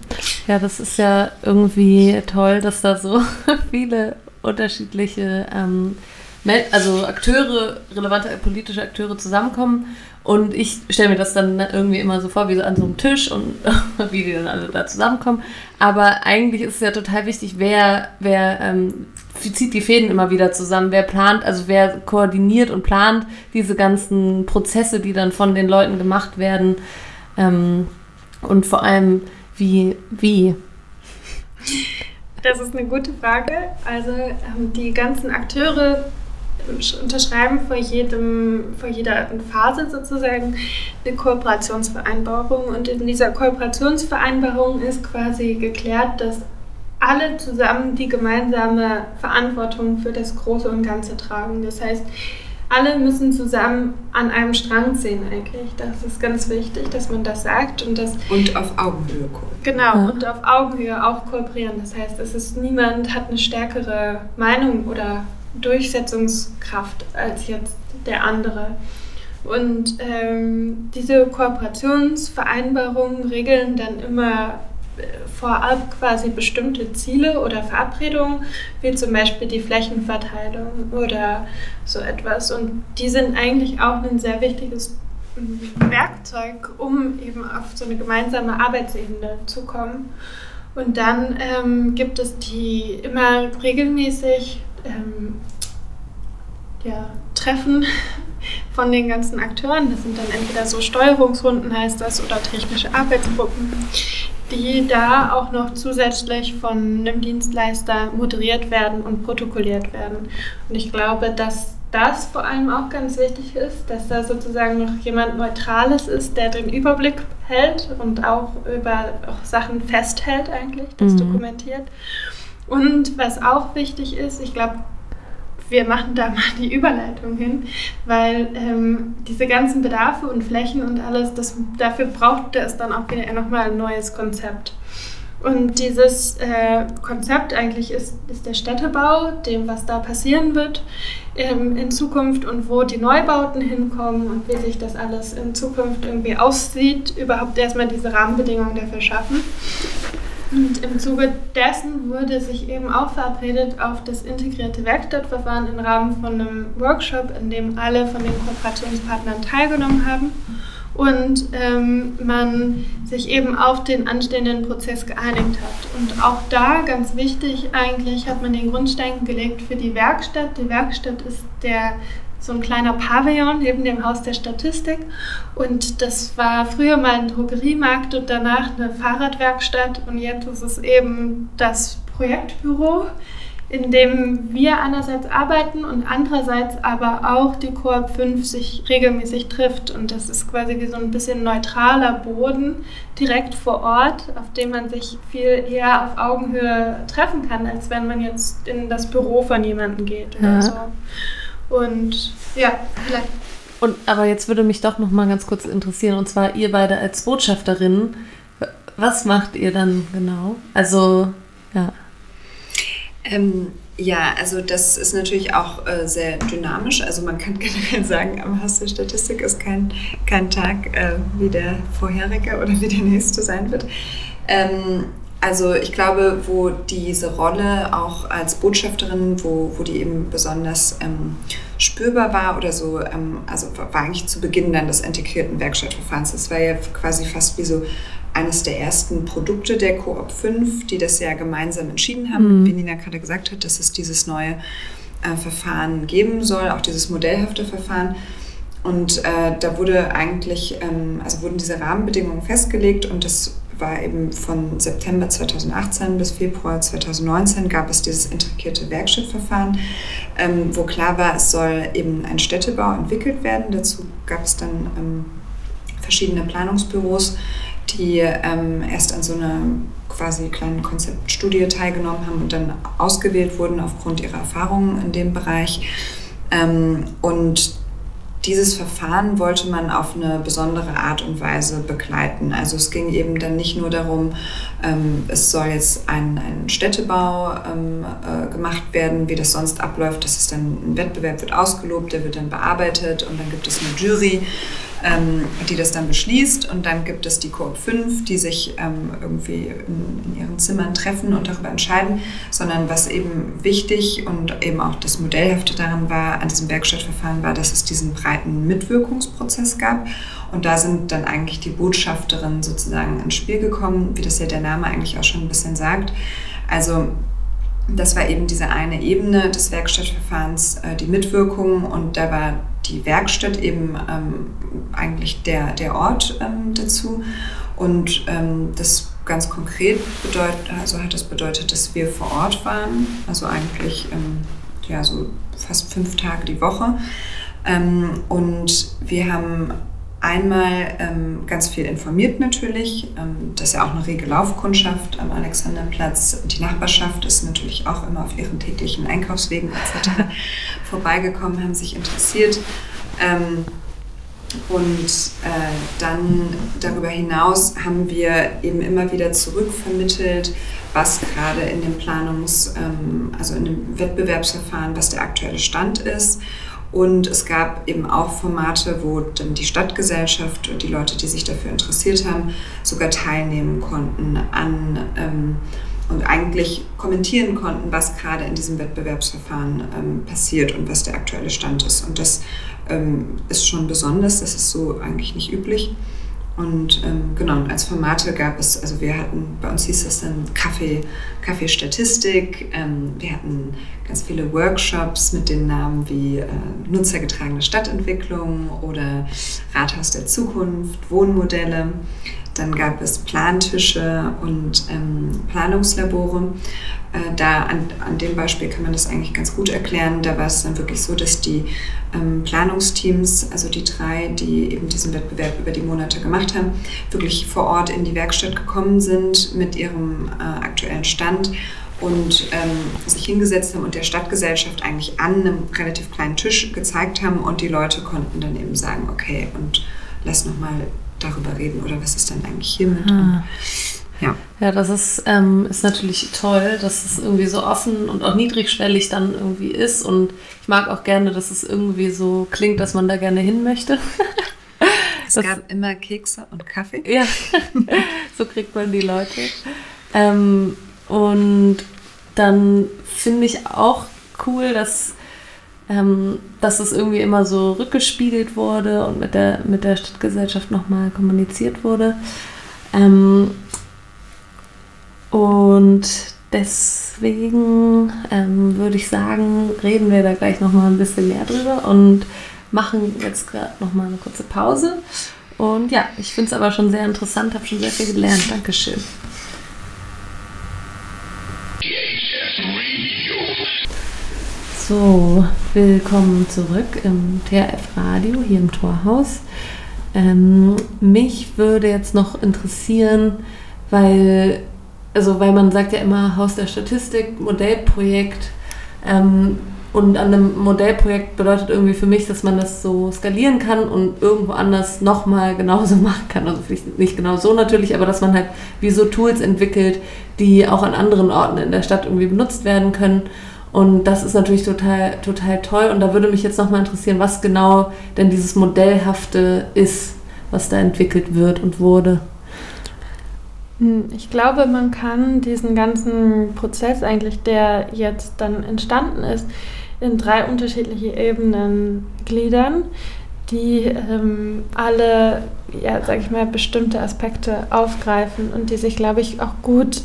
ja, das ist ja irgendwie toll, dass da so *laughs* viele unterschiedliche, ähm, also Akteure, relevante politische Akteure zusammenkommen. Und ich stelle mir das dann irgendwie immer so vor, wie so an so einem Tisch und *laughs* wie die dann alle da zusammenkommen. Aber eigentlich ist es ja total wichtig, wer, wer ähm, zieht die Fäden immer wieder zusammen, wer plant, also wer koordiniert und plant diese ganzen Prozesse, die dann von den Leuten gemacht werden. Ähm, und vor allem, wie, wie? Das ist eine gute Frage. Also ähm, die ganzen Akteure unterschreiben vor, jedem, vor jeder Phase sozusagen eine Kooperationsvereinbarung. Und in dieser Kooperationsvereinbarung ist quasi geklärt, dass alle zusammen die gemeinsame Verantwortung für das Große und Ganze tragen. Das heißt, alle müssen zusammen an einem Strang ziehen eigentlich. Das ist ganz wichtig, dass man das sagt. Und, das, und auf Augenhöhe kooperieren. Genau, ja. und auf Augenhöhe auch kooperieren. Das heißt, es ist niemand hat eine stärkere Meinung oder Durchsetzungskraft als jetzt der andere. Und ähm, diese Kooperationsvereinbarungen regeln dann immer vorab quasi bestimmte Ziele oder Verabredungen, wie zum Beispiel die Flächenverteilung oder so etwas. Und die sind eigentlich auch ein sehr wichtiges Werkzeug, um eben auf so eine gemeinsame Arbeitsebene zu kommen. Und dann ähm, gibt es die immer regelmäßig ähm, ja, Treffen von den ganzen Akteuren. Das sind dann entweder so Steuerungsrunden heißt das oder technische Arbeitsgruppen, die da auch noch zusätzlich von einem Dienstleister moderiert werden und protokolliert werden. Und ich glaube, dass das vor allem auch ganz wichtig ist, dass da sozusagen noch jemand Neutrales ist, der den Überblick hält und auch über auch Sachen festhält eigentlich, das mhm. dokumentiert. Und was auch wichtig ist, ich glaube, wir machen da mal die Überleitung hin, weil ähm, diese ganzen Bedarfe und Flächen und alles, das, dafür braucht es dann auch wieder nochmal ein neues Konzept. Und dieses äh, Konzept eigentlich ist, ist der Städtebau, dem, was da passieren wird ähm, in Zukunft und wo die Neubauten hinkommen und wie sich das alles in Zukunft irgendwie aussieht, überhaupt erstmal diese Rahmenbedingungen dafür schaffen. Und im Zuge dessen wurde sich eben auch verabredet auf das integrierte Werkstattverfahren im Rahmen von einem Workshop, in dem alle von den Kooperationspartnern teilgenommen haben. und ähm, man sich eben auf den anstehenden Prozess geeinigt hat. Und auch da, ganz wichtig eigentlich, hat man den Grundstein gelegt für die Werkstatt. Die Werkstatt ist der so ein kleiner Pavillon neben dem Haus der Statistik. Und das war früher mal ein Drogeriemarkt und danach eine Fahrradwerkstatt. Und jetzt ist es eben das Projektbüro, in dem wir einerseits arbeiten und andererseits aber auch die Koop 5 sich regelmäßig trifft. Und das ist quasi wie so ein bisschen neutraler Boden direkt vor Ort, auf dem man sich viel eher auf Augenhöhe treffen kann, als wenn man jetzt in das Büro von jemandem geht oder ja. so. Und ja, vielleicht. Und aber jetzt würde mich doch noch mal ganz kurz interessieren, und zwar ihr beide als Botschafterinnen, was macht ihr dann genau? Also, ja. Ähm, ja, also das ist natürlich auch äh, sehr dynamisch. Also man kann *laughs* generell sagen, am Haus der Statistik ist kein, kein Tag äh, wie der vorherige oder wie der nächste sein wird. Ähm, also ich glaube, wo diese Rolle auch als Botschafterin, wo, wo die eben besonders ähm, spürbar war oder so, ähm, also war eigentlich zu Beginn dann des integrierten Werkstattverfahrens. Das war ja quasi fast wie so eines der ersten Produkte der Coop 5, die das ja gemeinsam entschieden haben, mhm. wie Nina gerade gesagt hat, dass es dieses neue äh, Verfahren geben soll, auch dieses modellhafte Verfahren. Und äh, da wurde eigentlich, ähm, also wurden diese Rahmenbedingungen festgelegt und das war eben von September 2018 bis Februar 2019 gab es dieses integrierte Werkstattverfahren, ähm, wo klar war, es soll eben ein Städtebau entwickelt werden. Dazu gab es dann ähm, verschiedene Planungsbüros, die ähm, erst an so einer quasi kleinen Konzeptstudie teilgenommen haben und dann ausgewählt wurden aufgrund ihrer Erfahrungen in dem Bereich. Ähm, und dieses Verfahren wollte man auf eine besondere Art und Weise begleiten. Also es ging eben dann nicht nur darum, ähm, es soll jetzt ein, ein Städtebau ähm, äh, gemacht werden, wie das sonst abläuft. Das ist dann ein Wettbewerb, wird ausgelobt, der wird dann bearbeitet und dann gibt es eine Jury ähm, die das dann beschließt. Und dann gibt es die Coop 5, die sich ähm, irgendwie in, in, ihren Zimmern treffen und darüber entscheiden, sondern was eben wichtig und eben auch das Modellhafte daran war, an diesem Werkstattverfahren war, dass es diesen breiten Mitwirkungsprozess gab. Und da sind dann eigentlich die Botschafterinnen sozusagen ins Spiel gekommen, wie das ja der Name eigentlich auch schon ein bisschen sagt. Also das war eben diese eine Ebene des Werkstattverfahrens, äh, die Mitwirkung und da war die Werkstatt eben ähm, eigentlich der, der Ort ähm, dazu. Und ähm, das ganz konkret bedeutet, also hat das bedeutet, dass wir vor Ort waren, also eigentlich ähm, ja, so fast fünf Tage die Woche. Ähm, und wir haben einmal ähm, ganz viel informiert natürlich. Ähm, das ist ja auch eine rege Laufkundschaft am Alexanderplatz. Die Nachbarschaft ist natürlich auch immer auf ihren täglichen Einkaufswegen etc. *laughs* vorbeigekommen, haben sich interessiert. Ähm, und äh, dann darüber hinaus haben wir eben immer wieder zurückvermittelt, was gerade in dem Planungs-, ähm, also in dem Wettbewerbsverfahren, was der aktuelle Stand ist und es gab eben auch Formate, wo dann die Stadtgesellschaft und die Leute, die sich dafür interessiert haben, sogar teilnehmen konnten an ähm, und eigentlich kommentieren konnten, was gerade in diesem Wettbewerbsverfahren ähm, passiert und was der aktuelle Stand ist. Und das ähm, ist schon besonders, das ist so eigentlich nicht üblich. Und ähm, genau, als Formate gab es, also wir hatten, bei uns hieß das dann Kaffee, Kaffeestatistik, ähm, wir hatten ganz viele Workshops mit den Namen wie äh, nutzergetragene Stadtentwicklung oder Rathaus der Zukunft, Wohnmodelle. Dann gab es Plantische und ähm, Planungslabore. Äh, da an, an dem Beispiel kann man das eigentlich ganz gut erklären. Da war es dann wirklich so, dass die ähm, Planungsteams, also die drei, die eben diesen Wettbewerb über die Monate gemacht haben, wirklich vor Ort in die Werkstatt gekommen sind mit ihrem äh, aktuellen Stand und ähm, sich hingesetzt haben und der Stadtgesellschaft eigentlich an einem relativ kleinen Tisch gezeigt haben und die Leute konnten dann eben sagen, okay, und lass nochmal darüber reden oder was ist denn eigentlich hiermit? Ah. Ja. ja, das ist, ähm, ist natürlich toll, dass es irgendwie so offen und auch niedrigschwellig dann irgendwie ist. Und ich mag auch gerne, dass es irgendwie so klingt, dass man da gerne hin möchte. *laughs* es das, gab immer Kekse und Kaffee. *laughs* Ja, *laughs* so kriegt man die Leute. Ähm, und dann finde ich auch cool, dass ähm, dass es irgendwie immer so rückgespiegelt wurde und mit der, mit der Stadtgesellschaft nochmal kommuniziert wurde. Ähm, und deswegen ähm, würde ich sagen, reden wir da gleich nochmal ein bisschen mehr drüber und machen jetzt gerade nochmal eine kurze Pause. Und ja, ich finde es aber schon sehr interessant, habe schon sehr viel gelernt. Dankeschön. So, willkommen zurück im TRF Radio hier im Torhaus. Ähm, mich würde jetzt noch interessieren, weil, also weil man sagt ja immer Haus der Statistik, Modellprojekt. Ähm, und an einem Modellprojekt bedeutet irgendwie für mich, dass man das so skalieren kann und irgendwo anders nochmal genauso *laughs* machen kann. Also vielleicht nicht genau so natürlich, aber dass man halt wie so Tools entwickelt, die auch an anderen Orten in der Stadt irgendwie benutzt werden können. Und das ist natürlich total, total toll. Und da würde mich jetzt nochmal interessieren, was genau denn dieses Modellhafte ist, was da entwickelt wird und wurde. Hm, Ich glaube, man kann diesen ganzen Prozess eigentlich, der jetzt dann entstanden ist, in drei unterschiedliche Ebenen gliedern, die ähm, alle, ja, sag ich mal, bestimmte Aspekte aufgreifen und die sich, glaube ich, auch gut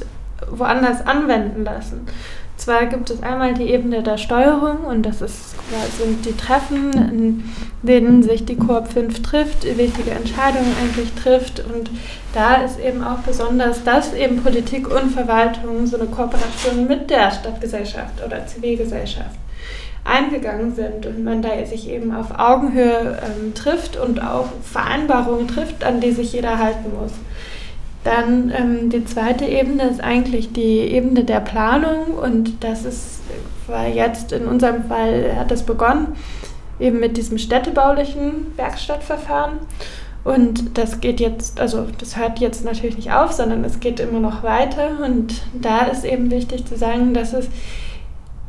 woanders anwenden lassen. Zwar gibt es einmal die Ebene der Steuerung und das ist, sind die Treffen, in denen sich die Koop 5 trifft, wichtige Entscheidungen eigentlich trifft und da ist eben auch besonders, dass eben Politik und Verwaltung so eine Kooperation mit der Stadtgesellschaft oder Zivilgesellschaft eingegangen sind und man da sich eben auf Augenhöhe ähm, trifft und auch Vereinbarungen trifft, an die sich jeder halten muss. Dann ähm, die zweite Ebene ist eigentlich die Ebene der Planung und das ist, war jetzt in unserem Fall, hat das begonnen, eben mit diesem städtebaulichen Werkstattverfahren. Und das geht jetzt, also das hört jetzt natürlich nicht auf, sondern es geht immer noch weiter. Und da ist eben wichtig zu sagen, dass es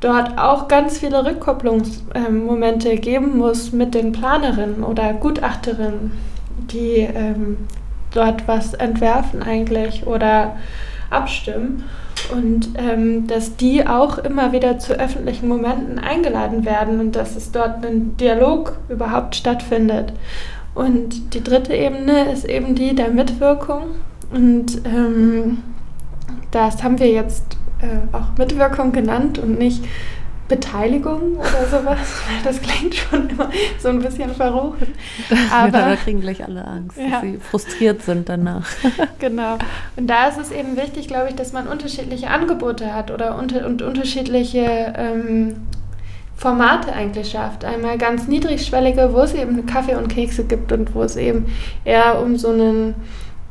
dort auch ganz viele Rückkopplungsmomente geben muss mit den Planerinnen oder Gutachterinnen, die ähm, dort was entwerfen eigentlich oder abstimmen. Und ähm, dass die auch immer wieder zu öffentlichen Momenten eingeladen werden und dass es dort ein Dialog überhaupt stattfindet. Und die dritte Ebene ist eben die der Mitwirkung. Und ähm, das haben wir jetzt äh, auch Mitwirkung genannt und nicht Beteiligung oder sowas, *laughs* weil das klingt schon immer so ein bisschen verrucht. Aber da kriegen gleich alle Angst, ja. dass sie frustriert sind danach. *laughs* *laughs* genau. Und da ist es eben wichtig, glaube ich, dass man unterschiedliche Angebote hat oder unter, und unterschiedliche ähm, Formate eigentlich schafft. Einmal ganz niedrigschwellige, wo es eben Kaffee und Kekse gibt und wo es eben eher um so einen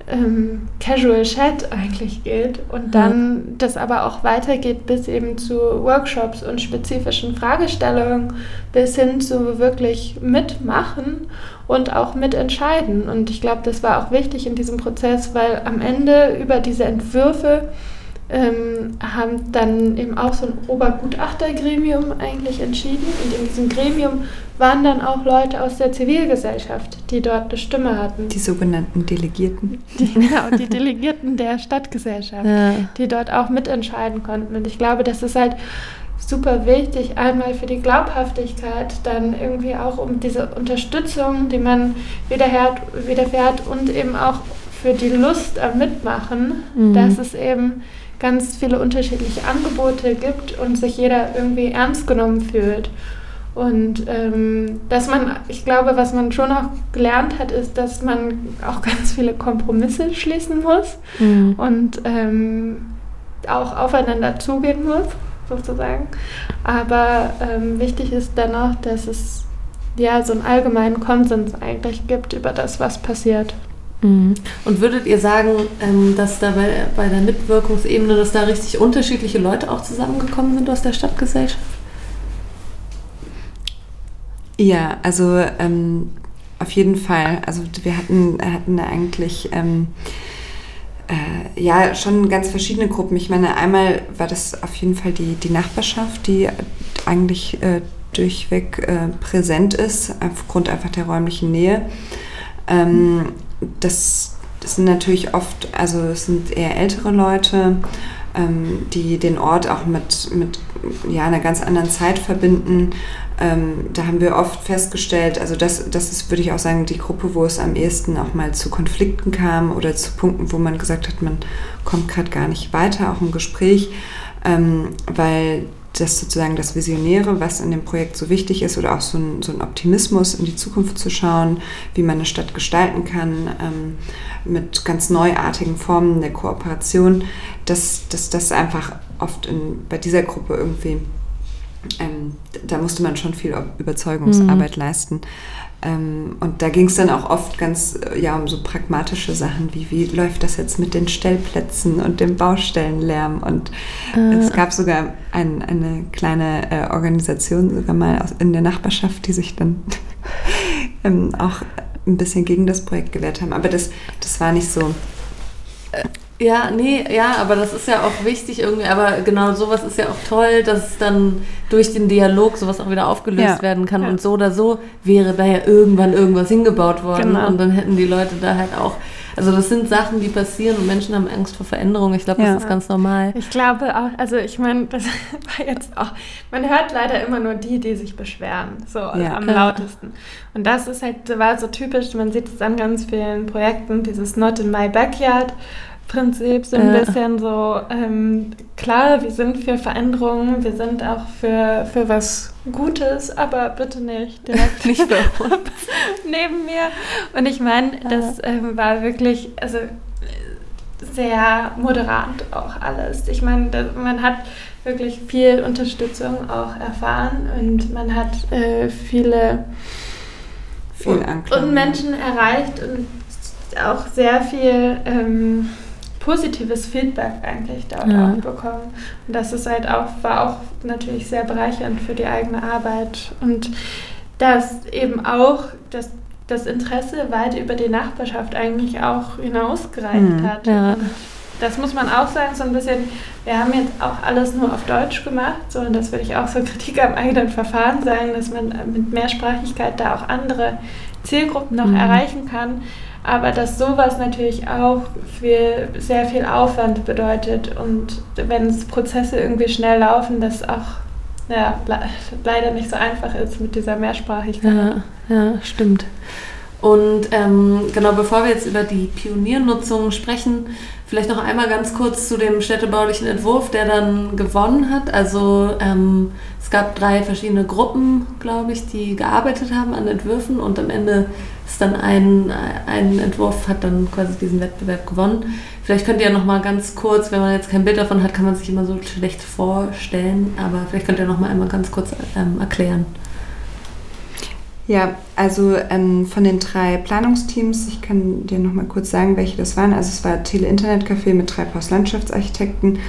ähm, Casual Chat eigentlich geht und dann ja. das aber auch weitergeht bis eben zu Workshops und spezifischen Fragestellungen bis hin zu wirklich mitmachen und auch mitentscheiden. Und ich glaube, das war auch wichtig in diesem Prozess, weil am Ende über diese Entwürfe ähm, haben dann eben auch so ein Obergutachtergremium eigentlich entschieden. Und in diesem Gremium waren dann auch Leute aus der Zivilgesellschaft, die dort eine Stimme hatten. Die sogenannten Delegierten. Die, genau, die Delegierten der Stadtgesellschaft, ja. die dort auch mitentscheiden konnten. Und ich glaube, das ist halt super wichtig, einmal für die Glaubhaftigkeit, dann irgendwie auch um diese Unterstützung, die man widerfährt, widerfährt und eben auch für die Lust am Mitmachen, mhm. dass es eben ganz viele unterschiedliche Angebote gibt und sich jeder irgendwie ernst genommen fühlt. Und ähm, dass man, ich glaube, was man schon auch gelernt hat, ist, dass man auch ganz viele Kompromisse schließen muss mhm. und ähm, auch aufeinander zugehen muss, sozusagen. Aber ähm, wichtig ist dennoch, dass es ja so einen allgemeinen Konsens eigentlich gibt über das, was passiert. Mhm. Und würdet ihr sagen, ähm, dass da bei, bei der Mitwirkungsebene, dass da richtig unterschiedliche Leute auch zusammengekommen sind aus der Stadtgesellschaft? Ja, also ähm, auf jeden Fall. Also wir hatten, hatten eigentlich ähm, äh, ja schon ganz verschiedene Gruppen. Ich meine, einmal war das auf jeden Fall die, die Nachbarschaft, die eigentlich äh, durchweg äh, präsent ist, aufgrund einfach der räumlichen Nähe. Ähm, das, das sind natürlich oft, also es sind eher ältere Leute, ähm, die den Ort auch mit, mit ja, einer ganz anderen Zeit verbinden. ähm, da haben wir oft festgestellt, also das, das ist, würde ich auch sagen, die Gruppe, wo es am ehesten auch mal zu Konflikten kam oder zu Punkten, wo man gesagt hat, man kommt gerade gar nicht weiter, auch im Gespräch, ähm, weil das sozusagen das Visionäre, was in dem Projekt so wichtig ist, oder auch so ein, so ein Optimismus in die Zukunft zu schauen, wie man eine Stadt gestalten kann, ähm, mit ganz neuartigen Formen der Kooperation, dass, dass das einfach oft in, bei dieser Gruppe irgendwie ähm, da musste man schon viel Überzeugungsarbeit mhm. leisten. Ähm, und da ging es dann auch oft ganz äh, ja, um so pragmatische Sachen wie, wie läuft das jetzt mit den Stellplätzen und dem Baustellenlärm. Und äh. es gab sogar ein, eine kleine äh, Organisation sogar mal aus, in der Nachbarschaft, die sich dann *laughs* ähm, auch ein bisschen gegen das Projekt gewehrt haben. Aber das, das war nicht so ja, nee, ja, aber das ist ja auch wichtig irgendwie. Aber genau sowas ist ja auch toll, dass dann durch den Dialog sowas auch wieder aufgelöst ja. werden kann. Ja. Und so oder so wäre da ja irgendwann irgendwas hingebaut worden. Genau. Und dann hätten die Leute da halt auch. Also das sind Sachen, die passieren und Menschen haben Angst vor Veränderung. Ich glaube, das ja. ist ganz normal. Ich glaube auch, also ich meine, *laughs* das war jetzt auch, man hört leider immer nur die, die sich beschweren, so am lautesten. Und das ist halt, war so typisch, man sieht es an ganz vielen Projekten, dieses Not in my backyard. Prinzip so ein ja. bisschen so, ähm, klar, wir sind für Veränderungen, wir sind auch für, für was Gutes, aber bitte nicht direkt *laughs* nicht *laughs* neben mir. Und ich meine, das ähm, war wirklich, also sehr moderat auch alles. Ich meine, man hat wirklich viel Unterstützung auch erfahren und man hat äh, viele viel und Menschen erreicht und auch sehr viel ähm, positives Feedback eigentlich dort ja. auch bekommen. Und das ist halt auch, war auch natürlich sehr bereichernd für die eigene Arbeit. Und dass eben auch das, das Interesse weit über die Nachbarschaft eigentlich auch hinausgereicht mhm. hat. Ja. das muss man auch sagen, so ein bisschen, wir haben jetzt auch alles nur auf Deutsch gemacht, so und das würde ich auch so *laughs* Kritik am eigenen Verfahren sagen, dass man mit Mehrsprachigkeit da auch andere Zielgruppen noch mhm. erreichen kann. Aber dass sowas natürlich auch viel, sehr viel Aufwand bedeutet und wenn Prozesse irgendwie schnell laufen, das auch ja, leider nicht so einfach ist mit dieser Mehrsprachigkeit. Ja, ja stimmt. Und ähm, genau, bevor wir jetzt über die Pioniernutzung sprechen, vielleicht noch einmal ganz kurz zu dem städtebaulichen Entwurf, der dann gewonnen hat. Also ähm, es gab drei verschiedene Gruppen, glaube ich, die gearbeitet haben an Entwürfen und am Ende ist dann ein, ein Entwurf, hat dann quasi diesen Wettbewerb gewonnen. Vielleicht könnt ihr noch mal ganz kurz, wenn man jetzt kein Bild davon hat, kann man sich immer so schlecht vorstellen, aber vielleicht könnt ihr noch mal einmal ganz kurz ähm, erklären. Ja, also ähm, von den drei Planungsteams, ich kann dir noch mal kurz sagen, welche das waren. Also es war Tele Internet Café mit Treibhaus Landschaftsarchitekten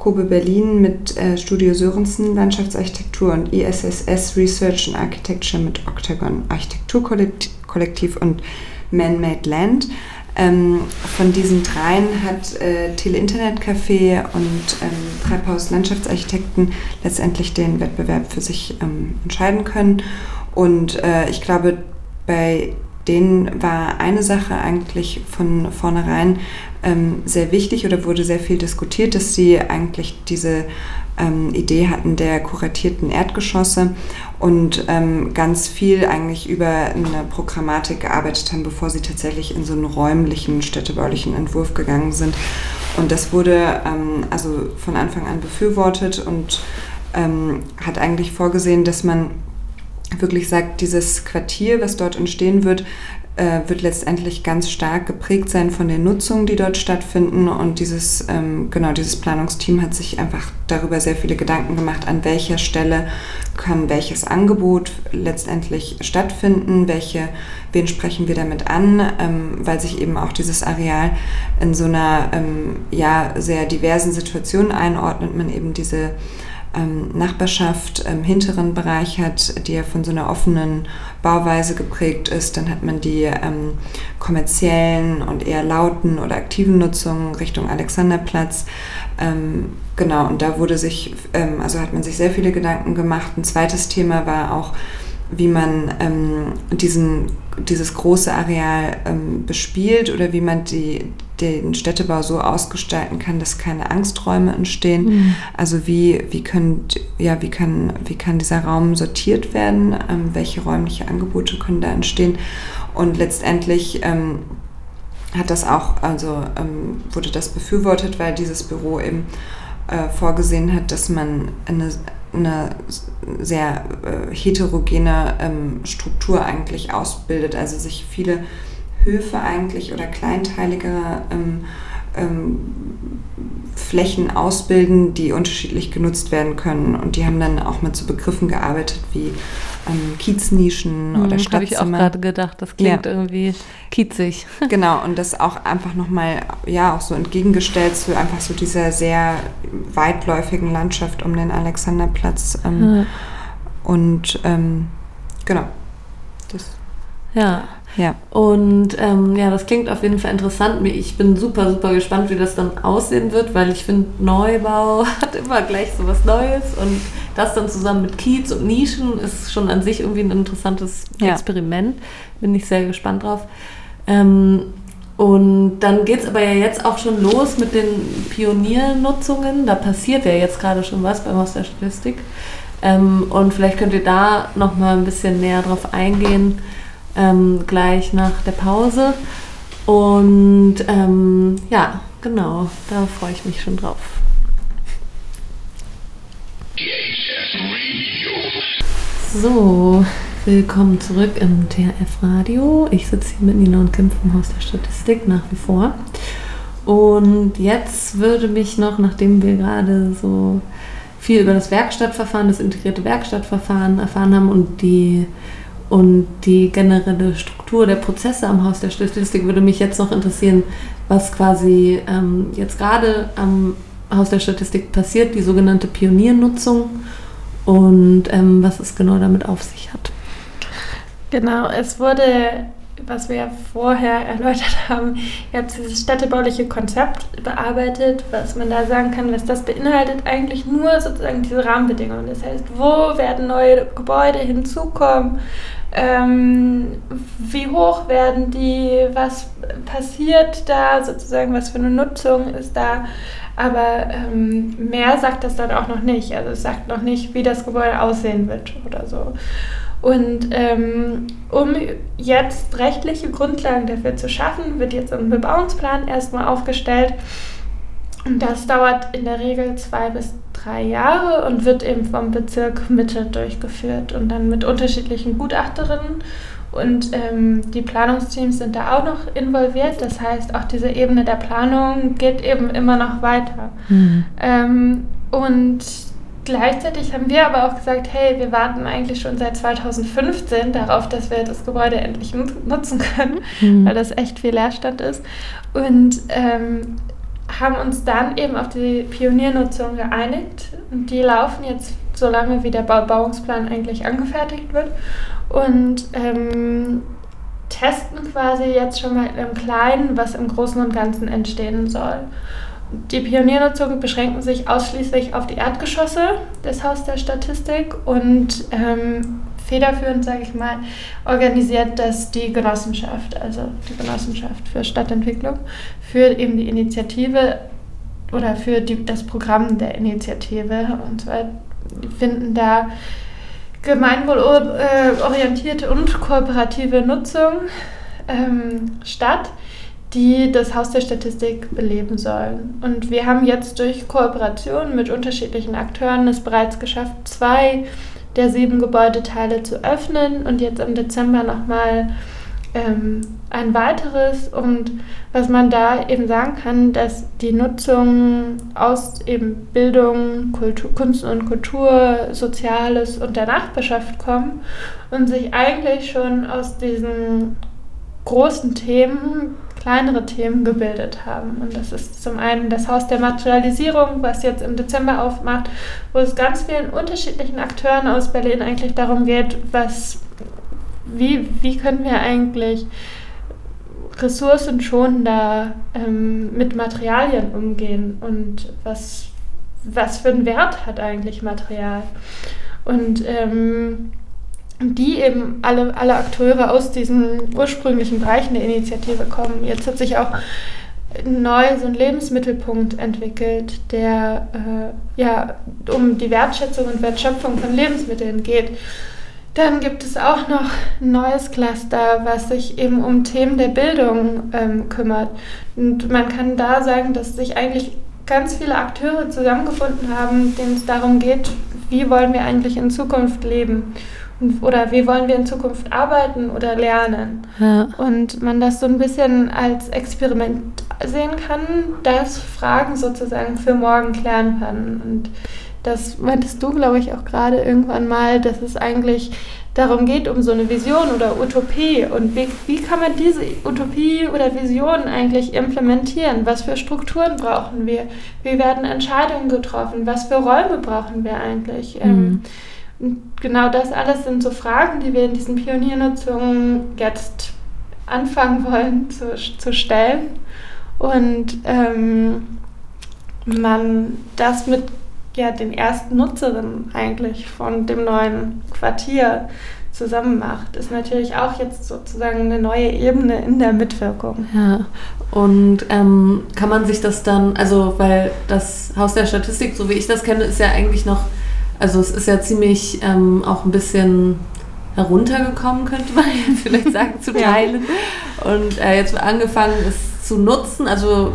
Kobe Berlin mit äh, Studio Sörensen Landschaftsarchitektur und ISSS Research and Architecture mit Octagon Architekturkollektiv und Man-Made Land. Ähm, von diesen dreien hat äh, Tele Internet Café und ähm, Treibhaus Landschaftsarchitekten letztendlich den Wettbewerb für sich ähm, entscheiden können. Und äh, ich glaube, bei denen war eine Sache eigentlich von vornherein ähm, sehr wichtig oder wurde sehr viel diskutiert, dass sie eigentlich diese ähm, Idee hatten der kuratierten Erdgeschosse und ähm, ganz viel eigentlich über eine Programmatik gearbeitet haben, bevor sie tatsächlich in so einen räumlichen städtebaulichen Entwurf gegangen sind. Und das wurde ähm, also von Anfang an befürwortet und ähm, hat eigentlich vorgesehen, dass man wirklich sagt, dieses Quartier, was dort entstehen wird, äh, wird letztendlich ganz stark geprägt sein von den Nutzungen, die dort stattfinden. Und dieses, ähm, genau, dieses Planungsteam hat sich einfach darüber sehr viele Gedanken gemacht, an welcher Stelle kann welches Angebot letztendlich stattfinden, welche, wen sprechen wir damit an, ähm, weil sich eben auch dieses Areal in so einer ähm, ja, sehr diversen Situation einordnet, man eben diese ähm, Nachbarschaft im hinteren Bereich hat, die ja von so einer offenen Bauweise geprägt ist, dann hat man die ähm, kommerziellen und eher lauten oder aktiven Nutzungen Richtung Alexanderplatz. Ähm, genau, und da wurde sich, ähm, also hat man sich sehr viele Gedanken gemacht. Ein zweites Thema war auch, wie man ähm, diesen, dieses große Areal ähm, bespielt oder wie man die, den Städtebau so ausgestalten kann, dass keine Angsträume entstehen. Mhm. Also wie, wie, können, ja, wie, kann, wie kann dieser Raum sortiert werden, ähm, welche räumliche Angebote können da entstehen und letztendlich ähm, hat das auch, also ähm, wurde das befürwortet, weil dieses Büro eben äh, vorgesehen hat, dass man eine, eine sehr äh, heterogene ähm, Struktur eigentlich ausbildet, also sich viele Höfe eigentlich oder kleinteilige ähm, ähm, Flächen ausbilden, die unterschiedlich genutzt werden können. Und die haben dann auch mit so Begriffen gearbeitet wie ähm, Kieznischen oder Hm, Habe ich auch Stadtzimmer. gerade gedacht, das klingt Ja. irgendwie kiezig. *laughs* Genau, und das auch einfach nochmal, ja, auch so entgegengestellt zu einfach so dieser sehr weitläufigen Landschaft um den Alexanderplatz. Ähm, Ja. Und ähm, genau. Das, Ja. Ja. Und ähm, ja, das klingt auf jeden Fall interessant. Ich bin super, super gespannt, wie das dann aussehen wird, weil ich finde, Neubau *laughs* hat immer gleich so was Neues und das dann zusammen mit Kiez und Nischen ist schon an sich irgendwie ein interessantes Ja. Experiment. Bin ich sehr gespannt drauf. Ähm, und dann geht es aber ja jetzt auch schon los mit den Pioniernutzungen. Da passiert ja jetzt gerade schon was beim Haus der Statistik. Ähm, und vielleicht könnt ihr da noch mal ein bisschen näher drauf eingehen, ähm, gleich nach der Pause. Und ähm, ja, genau, da freue ich mich schon drauf. So, willkommen zurück im THF Radio. Ich sitze hier mit Nina und Kim vom Haus der Statistik nach wie vor. Und jetzt würde mich noch, nachdem wir gerade so viel über das Werkstattverfahren, das integrierte Werkstattverfahren erfahren haben und die, und die generelle Struktur der Prozesse am Haus der Statistik, würde mich jetzt noch interessieren, was quasi ähm, jetzt gerade am Haus der Statistik passiert, die sogenannte Pioniernutzung und ähm, was es genau damit auf sich hat. Genau, es wurde, was wir ja vorher erläutert *laughs* haben, jetzt dieses städtebauliche Konzept bearbeitet, was man da sagen kann, was das beinhaltet, eigentlich nur sozusagen diese Rahmenbedingungen. Das heißt, wo werden neue Gebäude hinzukommen, ähm, wie hoch werden die, was passiert da sozusagen, was für eine Nutzung ist da. Aber ähm, mehr sagt das dann auch noch nicht. Also es sagt noch nicht, wie das Gebäude aussehen wird oder so. Und ähm, um jetzt rechtliche Grundlagen dafür zu schaffen, wird jetzt ein Bebauungsplan erstmal aufgestellt. Und das dauert in der Regel zwei bis drei Jahre und wird eben vom Bezirk Mitte durchgeführt und dann mit unterschiedlichen Gutachterinnen. Und ähm, die Planungsteams sind da auch noch involviert. Das heißt, auch diese Ebene der Planung geht eben immer noch weiter. Ähm, und gleichzeitig haben wir aber auch gesagt, hey, wir warten eigentlich schon seit 2015 darauf, dass wir das Gebäude endlich nut- nutzen können, Mhm. weil das echt viel Leerstand ist. Und ähm, haben uns dann eben auf die Pioniernutzung geeinigt. Und die laufen jetzt so lange, wie der Bau Bauungsplan eigentlich angefertigt wird. Und ähm, testen quasi jetzt schon mal im Kleinen, was im Großen und Ganzen entstehen soll. Die Pioniernutzungen beschränken sich ausschließlich auf die Erdgeschosse des Haus der Statistik und ähm, federführend, sage ich mal, organisiert das die Genossenschaft, also die Genossenschaft für Stadtentwicklung, für eben die Initiative oder für die, das Programm der Initiative. Und zwar finden da gemeinwohlorientierte und kooperative Nutzung ähm, statt die das Haus der Statistik beleben sollen. Und wir haben jetzt durch Kooperation mit unterschiedlichen Akteuren es bereits geschafft, zwei der sieben Gebäudeteile zu öffnen und jetzt im Dezember nochmal ähm, ein weiteres. Und was man da eben sagen kann, dass die Nutzung aus eben Bildung, Kultur, Kunst und Kultur, Soziales und der Nachbarschaft kommen und sich eigentlich schon aus diesen großen Themen kleinere Themen gebildet haben. Und das ist zum einen das Haus der Materialisierung, was jetzt im Dezember aufmacht, wo es ganz vielen unterschiedlichen Akteuren aus Berlin eigentlich darum geht, was, wie, wie können wir eigentlich ressourcenschonender ähm, mit Materialien umgehen und was, was für einen Wert hat eigentlich Material. Und ähm, die eben alle, alle Akteure aus diesen ursprünglichen Bereichen der Initiative kommen. Jetzt hat sich auch neu so ein Lebensmittelpunkt entwickelt, der äh, ja um die Wertschätzung und Wertschöpfung von Lebensmitteln geht. Dann gibt es auch noch ein neues Cluster, was sich eben um Themen der Bildung ähm, kümmert. Und man kann da sagen, dass sich eigentlich ganz viele Akteure zusammengefunden haben, denen es darum geht, wie wollen wir eigentlich in Zukunft leben oder wie wollen wir in Zukunft arbeiten oder lernen. Ja. Und man das so ein bisschen als Experiment sehen kann, dass Fragen sozusagen für morgen klären können. Und das meintest du, glaube ich, auch gerade irgendwann mal, dass es eigentlich darum geht, um so eine Vision oder Utopie. Und wie, wie kann man diese Utopie oder Vision eigentlich implementieren? Was für Strukturen brauchen wir? Wie werden Entscheidungen getroffen? Was für Räume brauchen wir eigentlich? Ähm, mhm. Ähm, genau das alles sind so Fragen, die wir in diesen Pioniernutzungen jetzt anfangen wollen zu, zu stellen. Und ähm, man das mit ja, den ersten Nutzerinnen eigentlich von dem neuen Quartier zusammen macht, ist natürlich auch jetzt sozusagen eine neue Ebene in der Mitwirkung. Ja, und ähm, kann man sich das dann, also weil das Haus der Statistik, so wie ich das kenne, ist ja eigentlich noch, also es ist ja ziemlich ähm, auch ein bisschen heruntergekommen, könnte man jetzt *laughs* vielleicht sagen, zu teilen. Ja. Und äh, jetzt angefangen ist zu nutzen, also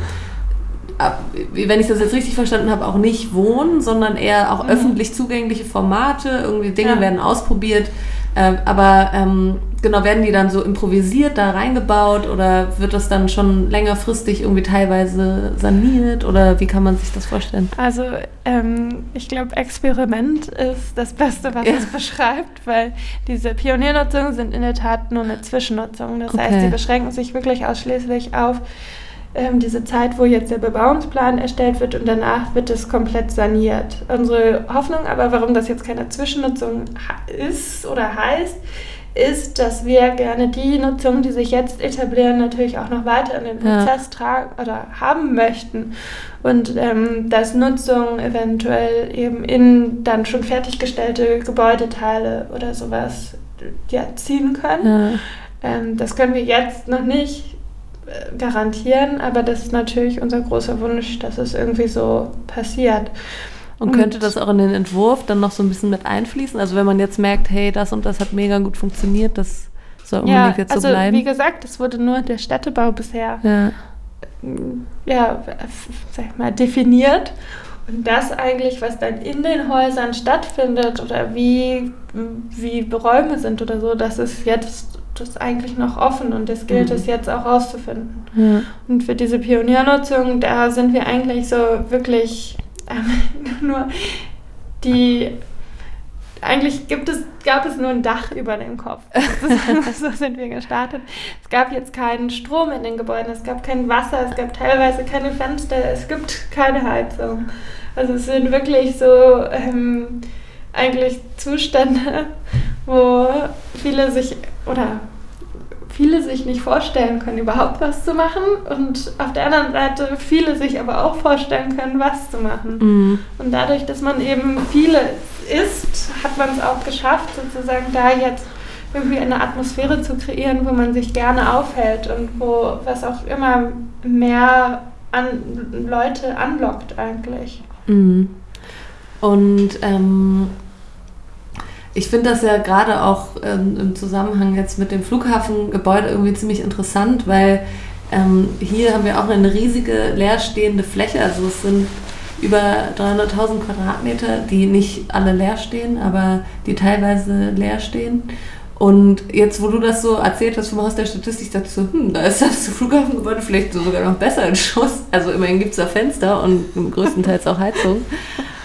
wenn ich das jetzt richtig verstanden habe, auch nicht wohnen, sondern eher auch mhm. öffentlich zugängliche Formate. Irgendwie Dinge ja. werden ausprobiert. Äh, aber ähm, genau, werden die dann so improvisiert da reingebaut oder wird das dann schon längerfristig irgendwie teilweise saniert oder wie kann man sich das vorstellen? Also ähm, ich glaube, Experiment ist das Beste, was ja. es beschreibt, weil diese Pioniernutzungen sind in der Tat nur eine Zwischennutzung. Das okay. heißt, sie beschränken sich wirklich ausschließlich auf ähm, diese Zeit, wo jetzt der Bebauungsplan erstellt wird und danach wird es komplett saniert. Unsere Hoffnung aber, warum das jetzt keine Zwischennutzung ist oder heißt, ist, dass wir gerne die Nutzungen, die sich jetzt etablieren, natürlich auch noch weiter in den Prozess ja. tragen oder haben möchten. Und ähm, dass Nutzung eventuell eben in dann schon fertiggestellte Gebäudeteile oder sowas ja, ziehen können. Ja. Ähm, das können wir jetzt noch nicht garantieren, aber das ist natürlich unser großer Wunsch, dass es irgendwie so passiert. Und, könnte das auch in den Entwurf dann noch so ein bisschen mit einfließen? Also wenn man jetzt merkt, hey, das und das hat mega gut funktioniert, das soll unbedingt ja, jetzt so also, bleiben. Wie gesagt, es wurde nur der Städtebau bisher ja. ja, sag mal, definiert. Und das eigentlich, was dann in den Häusern stattfindet oder wie, wie Räume sind oder so, das ist jetzt das ist eigentlich noch offen und das gilt mhm. es jetzt auch rauszufinden. Ja. Und für diese Pioniernutzung, da sind wir eigentlich so wirklich äh, *laughs* nur die eigentlich gibt es, gab es nur ein Dach über dem Kopf. *laughs* *laughs* so sind wir gestartet. Es gab jetzt keinen Strom in den Gebäuden, es gab kein Wasser, es gab teilweise keine Fenster, es gibt keine Heizung. Also es sind wirklich so ähm, eigentlich Zustände, wo viele sich oder viele sich nicht vorstellen können, überhaupt was zu machen und auf der anderen Seite viele sich aber auch vorstellen können, was zu machen. Mhm. Und dadurch, dass man eben viele ist, hat man es auch geschafft, sozusagen da jetzt irgendwie eine Atmosphäre zu kreieren, wo man sich gerne aufhält und wo was auch immer mehr an Leute anlockt eigentlich. Mhm. Und ähm, ich finde das ja gerade auch ähm, im Zusammenhang jetzt mit dem Flughafengebäude irgendwie ziemlich interessant, weil ähm, hier haben wir auch eine riesige leerstehende Fläche. Also es sind über 300.000 Quadratmeter, die nicht alle leer stehen, aber die teilweise leer stehen. Und jetzt, wo du das so erzählt hast vom Haus der Statistik, so, hm, da ist das Flughafengebäude vielleicht sogar noch besser in Schuss. Also immerhin gibt es da Fenster und größtenteils auch Heizung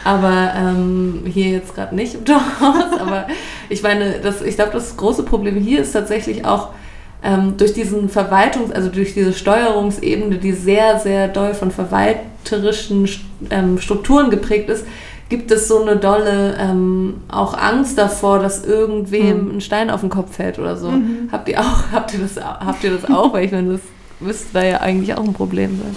aber ähm, hier jetzt gerade nicht im Torhaus. *laughs* aber ich meine, das, ich glaube, das große Problem hier ist tatsächlich auch ähm, durch diesen Verwaltungs-, also durch diese Steuerungsebene, die sehr, sehr doll von verwalterischen ähm, Strukturen geprägt ist, gibt es so eine dolle ähm, auch Angst davor, dass irgendwem mhm. ein Stein auf den Kopf fällt oder so. Mhm. Habt ihr auch, *laughs* habt ihr das, habt ihr das auch? Weil ich meine, das müsste da ja eigentlich auch ein Problem sein.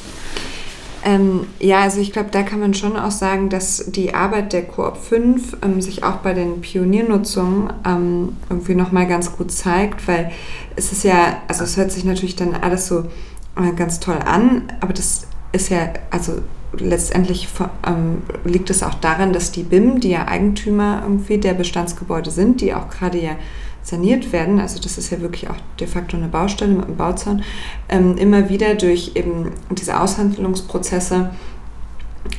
Ähm, ja, also ich glaube, da kann man schon auch sagen, dass die Arbeit der Koop 5 ähm, sich auch bei den Pioniernutzungen ähm, irgendwie nochmal ganz gut zeigt, weil es ist ja, also es hört sich natürlich dann alles so äh, ganz toll an, aber das ist ja, also letztendlich ähm, liegt es auch daran, dass die BIM, die ja Eigentümer irgendwie der Bestandsgebäude sind, die auch gerade ja saniert werden, also das ist ja wirklich auch de facto eine Baustelle mit einem Bauzaun, ähm, immer wieder durch eben diese Aushandlungsprozesse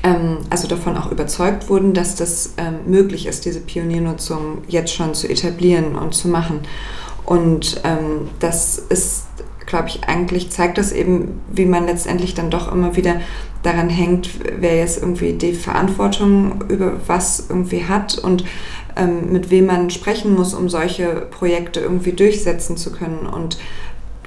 ähm, also davon auch überzeugt wurden, dass das ähm, möglich ist, diese Pioniernutzung jetzt schon zu etablieren und zu machen. Und ähm, das ist, glaube ich, eigentlich zeigt das eben, wie man letztendlich dann doch immer wieder daran hängt, wer jetzt irgendwie die Verantwortung über was irgendwie hat. Und ähm, mit wem man sprechen muss, um solche Projekte irgendwie durchsetzen zu können. Und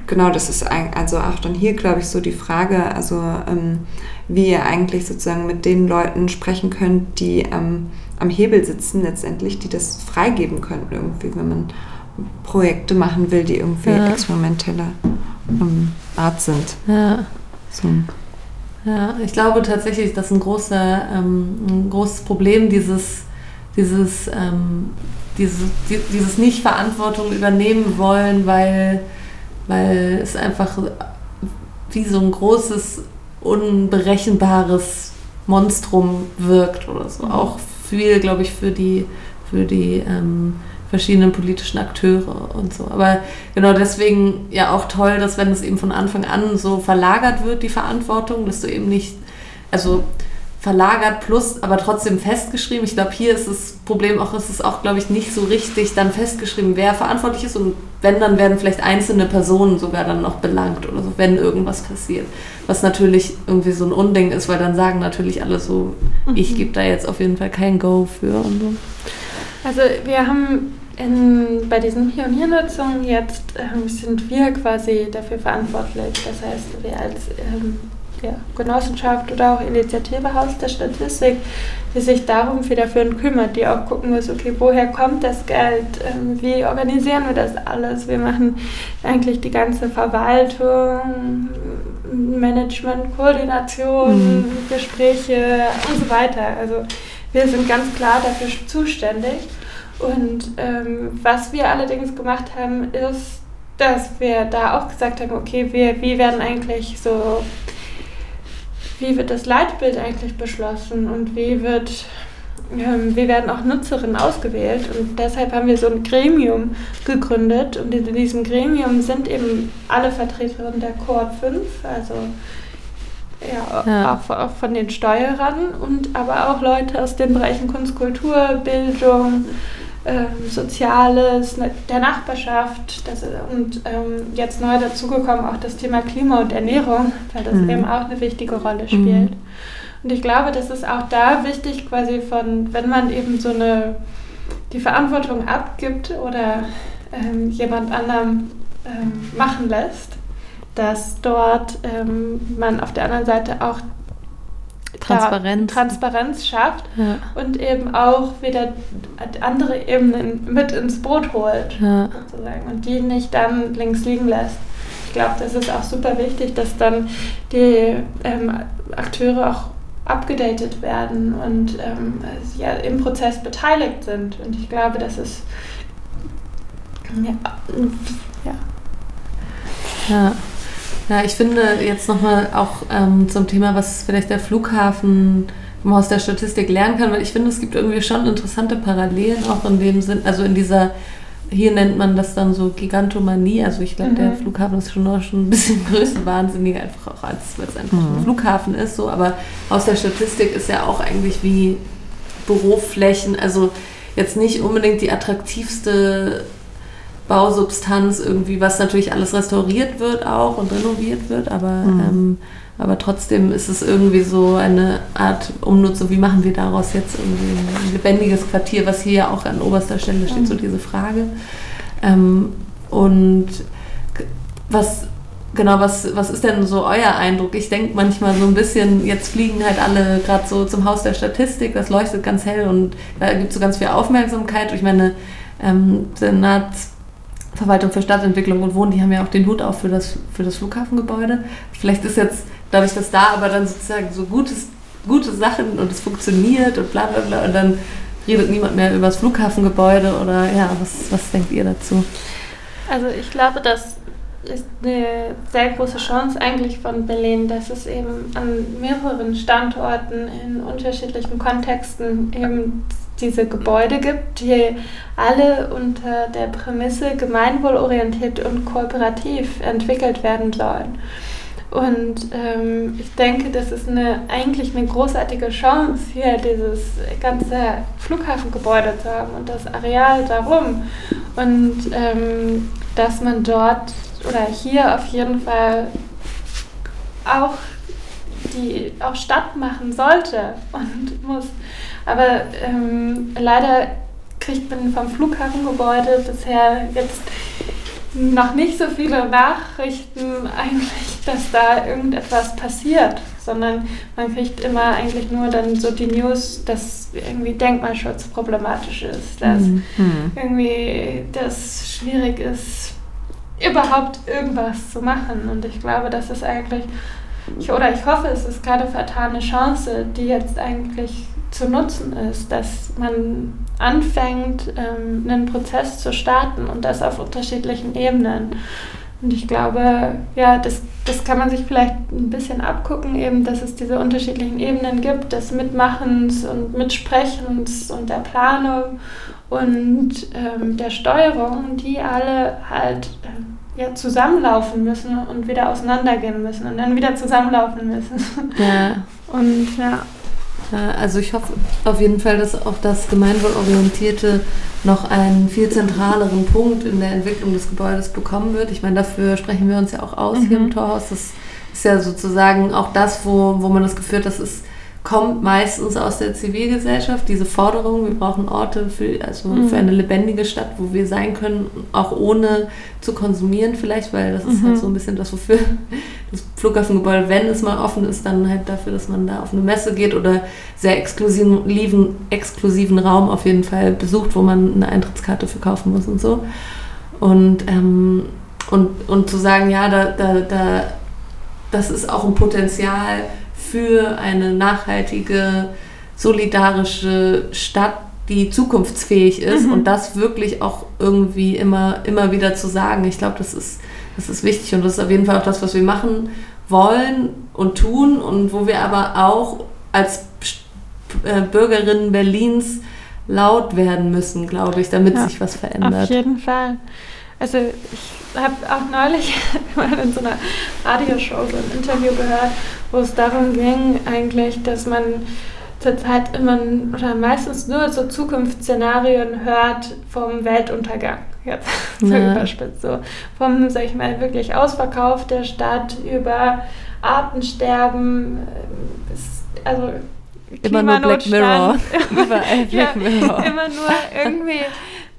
genau, das ist also auch dann hier, glaube ich, so die Frage, also ähm, wie ihr eigentlich sozusagen mit den Leuten sprechen könnt, die ähm, am Hebel sitzen letztendlich, die das freigeben können irgendwie, wenn man Projekte machen will, die irgendwie ja. experimenteller ähm, Art sind. Ja. So. Ja, ich glaube tatsächlich, dass ein, großer, ähm, ein großes Problem dieses, dieses, ähm, dieses, dieses Nicht-Verantwortung übernehmen wollen, weil, weil es einfach wie so ein großes, unberechenbares Monstrum wirkt oder so. Mhm. Auch viel, glaube ich, für die, für die ähm, verschiedenen politischen Akteure und so. Aber genau deswegen ja auch toll, dass wenn es eben von Anfang an so verlagert wird, die Verantwortung, dass du eben nicht, also verlagert plus, aber trotzdem festgeschrieben. Ich glaube, hier ist das Problem auch, ist es auch, glaube ich, nicht so richtig dann festgeschrieben, wer verantwortlich ist und wenn, dann werden vielleicht einzelne Personen sogar dann noch belangt oder so, wenn irgendwas passiert. Was natürlich irgendwie so ein Unding ist, weil dann sagen natürlich alle so, mhm. ich gebe da jetzt auf jeden Fall kein Go für und so. Also wir haben in, bei diesen Pioniernutzungen jetzt ähm, sind wir quasi dafür verantwortlich. Das heißt, wir als ähm, ja, Genossenschaft oder auch Initiative Haus der Statistik, die sich darum federführend kümmert, die auch gucken muss, okay, woher kommt das Geld, ähm, wie organisieren wir das alles? Wir machen eigentlich die ganze Verwaltung, Management, Koordination, mhm. Gespräche und so weiter. Also wir sind ganz klar dafür zuständig. Und ähm, was wir allerdings gemacht haben, ist, dass wir da auch gesagt haben, okay, wir, wie werden eigentlich so, wie wird das Leitbild eigentlich beschlossen und wie wird, ähm, wie werden auch Nutzerinnen ausgewählt. Und deshalb haben wir so ein Gremium gegründet und in diesem Gremium sind eben alle Vertreterinnen der Coop 5, also ja, ja. Auch, auch, von den Steuerern und aber auch Leute aus den Bereichen Kunst, Kultur, Bildung, ähm, Soziales, ne, der Nachbarschaft das, und ähm, jetzt neu dazugekommen auch das Thema Klima und Ernährung, weil das mhm. eben auch eine wichtige Rolle spielt. Mhm. Und ich glaube, das ist auch da wichtig, quasi von, wenn man eben so eine, die Verantwortung abgibt oder ähm, jemand anderem ähm, machen lässt, dass dort ähm, man auf der anderen Seite auch Transparenz, Transparenz schafft ja. und eben auch wieder andere Ebenen mit ins Boot holt, ja. sozusagen, und die nicht dann links liegen lässt. Ich glaube, das ist auch super wichtig, dass dann die ähm, Akteure auch abgedatet werden und ähm, ja, im Prozess beteiligt sind. Und ich glaube, das ist ja, ja. ja. Ja, ich finde jetzt nochmal auch ähm, zum Thema, was vielleicht der Flughafen aus der Statistik lernen kann, weil ich finde, es gibt irgendwie schon interessante Parallelen auch in dem Sinn, also in dieser, hier nennt man das dann so Gigantomanie, also ich glaube, mhm. der Flughafen ist schon, schon ein bisschen *laughs* größenwahnsinniger, einfach auch als, weil es einfach mhm. ein Flughafen ist, so, aber aus der Statistik ist ja auch eigentlich wie Büroflächen, also jetzt nicht unbedingt die attraktivste Bausubstanz irgendwie, was natürlich alles restauriert wird auch und renoviert wird, aber, mhm. ähm, aber trotzdem ist es irgendwie so eine Art Umnutzung, wie machen wir daraus jetzt irgendwie ein lebendiges Quartier, was hier ja auch an oberster Stelle steht, mhm. so diese Frage. Ähm, und was genau, was, was ist denn so euer Eindruck? Ich denke manchmal so ein bisschen, jetzt fliegen halt alle gerade so zum Haus der Statistik, das leuchtet ganz hell und da gibt es so ganz viel Aufmerksamkeit. Ich meine, ähm, Senats Verwaltung für Stadtentwicklung und Wohnen, die haben ja auch den Hut auf für das, für das Flughafengebäude. Vielleicht ist jetzt dadurch, dass da aber dann sozusagen so gutes, gute Sachen und es funktioniert und bla bla bla und dann redet niemand mehr über das Flughafengebäude oder ja, was, was denkt ihr dazu? Also ich glaube, das ist eine sehr große Chance eigentlich von Berlin, dass es eben an mehreren Standorten in unterschiedlichen Kontexten eben diese Gebäude gibt, die alle unter der Prämisse gemeinwohlorientiert und kooperativ entwickelt werden sollen. Und ähm, ich denke, das ist eine, eigentlich eine großartige Chance, hier dieses ganze Flughafengebäude zu haben und das Areal darum. Und ähm, dass man dort oder hier auf jeden Fall auch die auch Stadt machen sollte und muss. Aber ähm, leider kriegt man vom Flughafengebäude bisher jetzt noch nicht so viele Nachrichten eigentlich, dass da irgendetwas passiert, sondern man kriegt immer eigentlich nur dann so die News, dass irgendwie Denkmalschutz problematisch ist, dass mhm. irgendwie das schwierig ist, überhaupt irgendwas zu machen. Und ich glaube, das ist eigentlich, ich, oder ich hoffe, es ist keine vertane Chance, die jetzt eigentlich zu nutzen ist, dass man anfängt, ähm, einen Prozess zu starten und das auf unterschiedlichen Ebenen. Und ich glaube, ja, das, das kann man sich vielleicht ein bisschen abgucken, eben, dass es diese unterschiedlichen Ebenen gibt, des Mitmachens und Mitsprechens und der Planung und ähm, der Steuerung, die alle halt äh, ja, zusammenlaufen müssen und wieder auseinandergehen müssen und dann wieder zusammenlaufen müssen. Ja. *laughs* Und ja. Also ich hoffe auf jeden Fall, dass auch das Gemeinwohlorientierte noch einen viel zentraleren Punkt in der Entwicklung des Gebäudes bekommen wird. Ich meine, dafür sprechen wir uns ja auch aus mhm. hier im. Torhaus. Das ist ja sozusagen auch das, wo, wo man das Gefühl hat, das ist kommt meistens aus der Zivilgesellschaft, diese Forderung, wir brauchen Orte für, also mhm. für eine lebendige Stadt, wo wir sein können, auch ohne zu konsumieren vielleicht, weil das mhm. ist halt mhm. so ein bisschen das, wofür das Flughafengebäude, wenn es mal offen ist, dann halt dafür, dass man da auf eine Messe geht oder sehr exklusiven, exklusiven Raum auf jeden Fall besucht, wo man eine Eintrittskarte verkaufen muss und so. Und, ähm, und, und zu sagen, ja, da, da, da, das ist auch ein Potenzial, für eine nachhaltige, solidarische Stadt, die zukunftsfähig ist mhm. und das wirklich auch irgendwie immer, immer wieder zu sagen. Ich glaube, das ist, das ist wichtig und das ist auf jeden Fall auch das, was wir machen wollen und tun und wo wir aber auch als äh, Bürgerinnen Berlins laut werden müssen, glaube ich, damit ja, sich was verändert. Auf jeden Fall. Also ich habe auch neulich *laughs* mal in so einer Radioshow so ein Interview gehört, wo es darum ging eigentlich, dass man zurzeit immer oder meistens nur so Zukunftsszenarien hört vom Weltuntergang. Jetzt *laughs* so überspitzt so. Vom, sag ich mal, wirklich Ausverkauf der Stadt über Artensterben, äh, also Immer nur Black Mirror. *laughs* Überall Black ja, Mirror. Immer nur irgendwie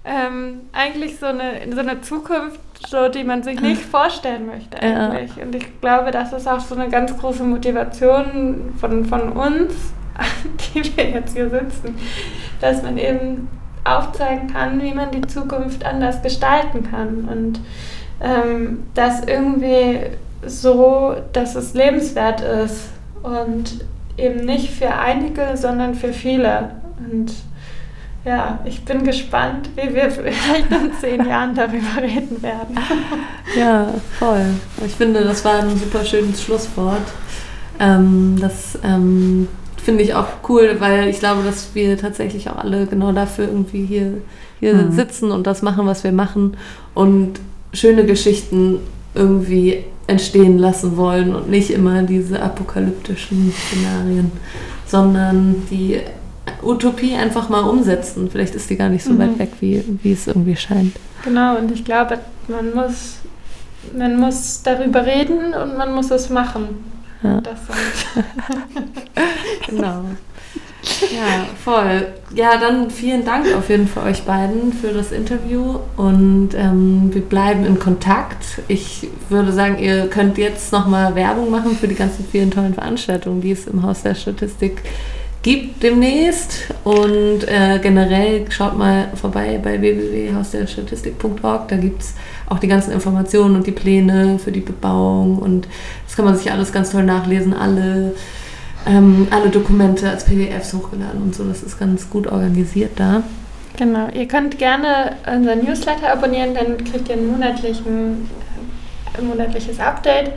ähm, eigentlich so eine, so eine Zukunft, so, die man sich nicht vorstellen möchte eigentlich. Ja. Und ich glaube, das ist auch so eine ganz große Motivation von, von uns, *laughs* die wir jetzt hier sitzen, dass man eben aufzeigen kann, wie man die Zukunft anders gestalten kann und ähm, das irgendwie so, dass es lebenswert ist und eben nicht für einige, sondern für viele. Und ja, ich bin gespannt, wie wir *laughs* vielleicht in zehn Jahren darüber reden werden. Ja, voll. Ich finde, das war ein super schönes Schlusswort. Ähm, das ähm, finde ich auch cool, weil ich glaube, dass wir tatsächlich auch alle genau dafür irgendwie hier, hier mhm. sitzen und das machen, was wir machen und schöne Geschichten irgendwie entstehen lassen wollen und nicht immer diese apokalyptischen Szenarien, sondern die Utopie einfach mal umsetzen. Vielleicht ist die gar nicht so mhm. weit weg, wie, wie es irgendwie scheint. Genau, und ich glaube, man muss, man muss darüber reden und man muss es machen. Ja. Das *laughs* genau. Ja, voll. Ja, dann vielen Dank auf jeden Fall euch beiden für das Interview und ähm, wir bleiben in Kontakt. Ich würde sagen, ihr könnt jetzt nochmal Werbung machen für die ganzen vielen tollen Veranstaltungen, die es im Haus der Statistik gibt demnächst. Und äh, generell schaut mal vorbei bei www.hausderstatistik.org. Da gibt es auch die ganzen Informationen und die Pläne für die Bebauung. Und das kann man sich alles ganz toll nachlesen. Alle, ähm, alle Dokumente als PDFs hochgeladen und so. Das ist ganz gut organisiert da. Genau, ihr könnt gerne unseren Newsletter abonnieren, dann kriegt ihr ein, ein monatliches Update.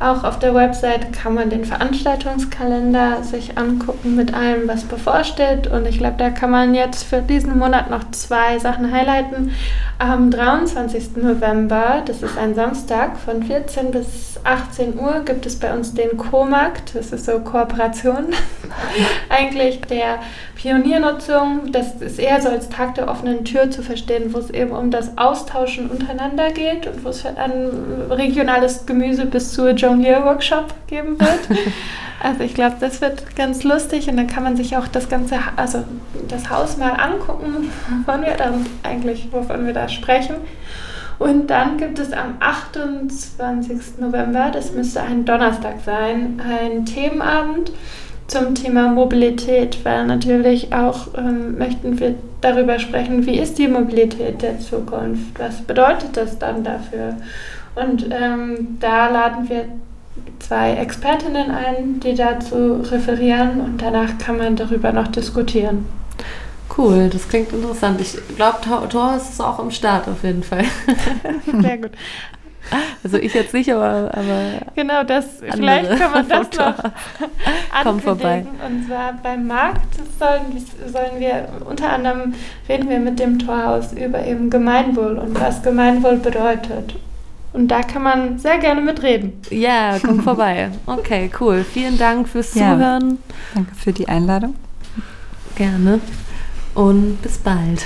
Auch auf der Website kann man den Veranstaltungskalender sich angucken mit allem, was bevorsteht. Und ich glaube, da kann man jetzt für diesen Monat noch zwei Sachen highlighten. Am 23. November, das ist ein Samstag, von 14 bis 18 Uhr gibt es bei uns den Co-Markt. Das ist so Kooperation *laughs* eigentlich der Pioniernutzung. Das ist eher so als Tag der offenen Tür zu verstehen, wo es eben um das Austauschen untereinander geht und wo es ein regionales Gemüse bis zur Jonglier-Workshop geben wird. *laughs* Also ich glaube, das wird ganz lustig und dann kann man sich auch das ganze, also das Haus mal angucken, wovon wir dann eigentlich, wovon wir da sprechen. Und dann gibt es am 28. November, das müsste ein Donnerstag sein, einen Themenabend zum Thema Mobilität, weil natürlich auch ähm, möchten wir darüber sprechen, wie ist die Mobilität der Zukunft, was bedeutet das dann dafür. Und ähm, da laden wir zwei Expertinnen ein, die dazu referieren und danach kann man darüber noch diskutieren. Cool, das klingt interessant. Ich glaube, Thor ist auch am Start auf jeden Fall. *laughs* Sehr gut. Also ich jetzt nicht, aber, aber genau das. Vielleicht kann man das noch *laughs* Komm vorbei. Und zwar beim Markt sollen, sollen wir unter anderem reden wir mit dem Torhaus über eben Gemeinwohl und was Gemeinwohl bedeutet. Und da kann man sehr gerne mitreden. Ja, komm vorbei. Okay, cool. Vielen Dank fürs ja. Zuhören. Danke für die Einladung. Gerne. Und bis bald.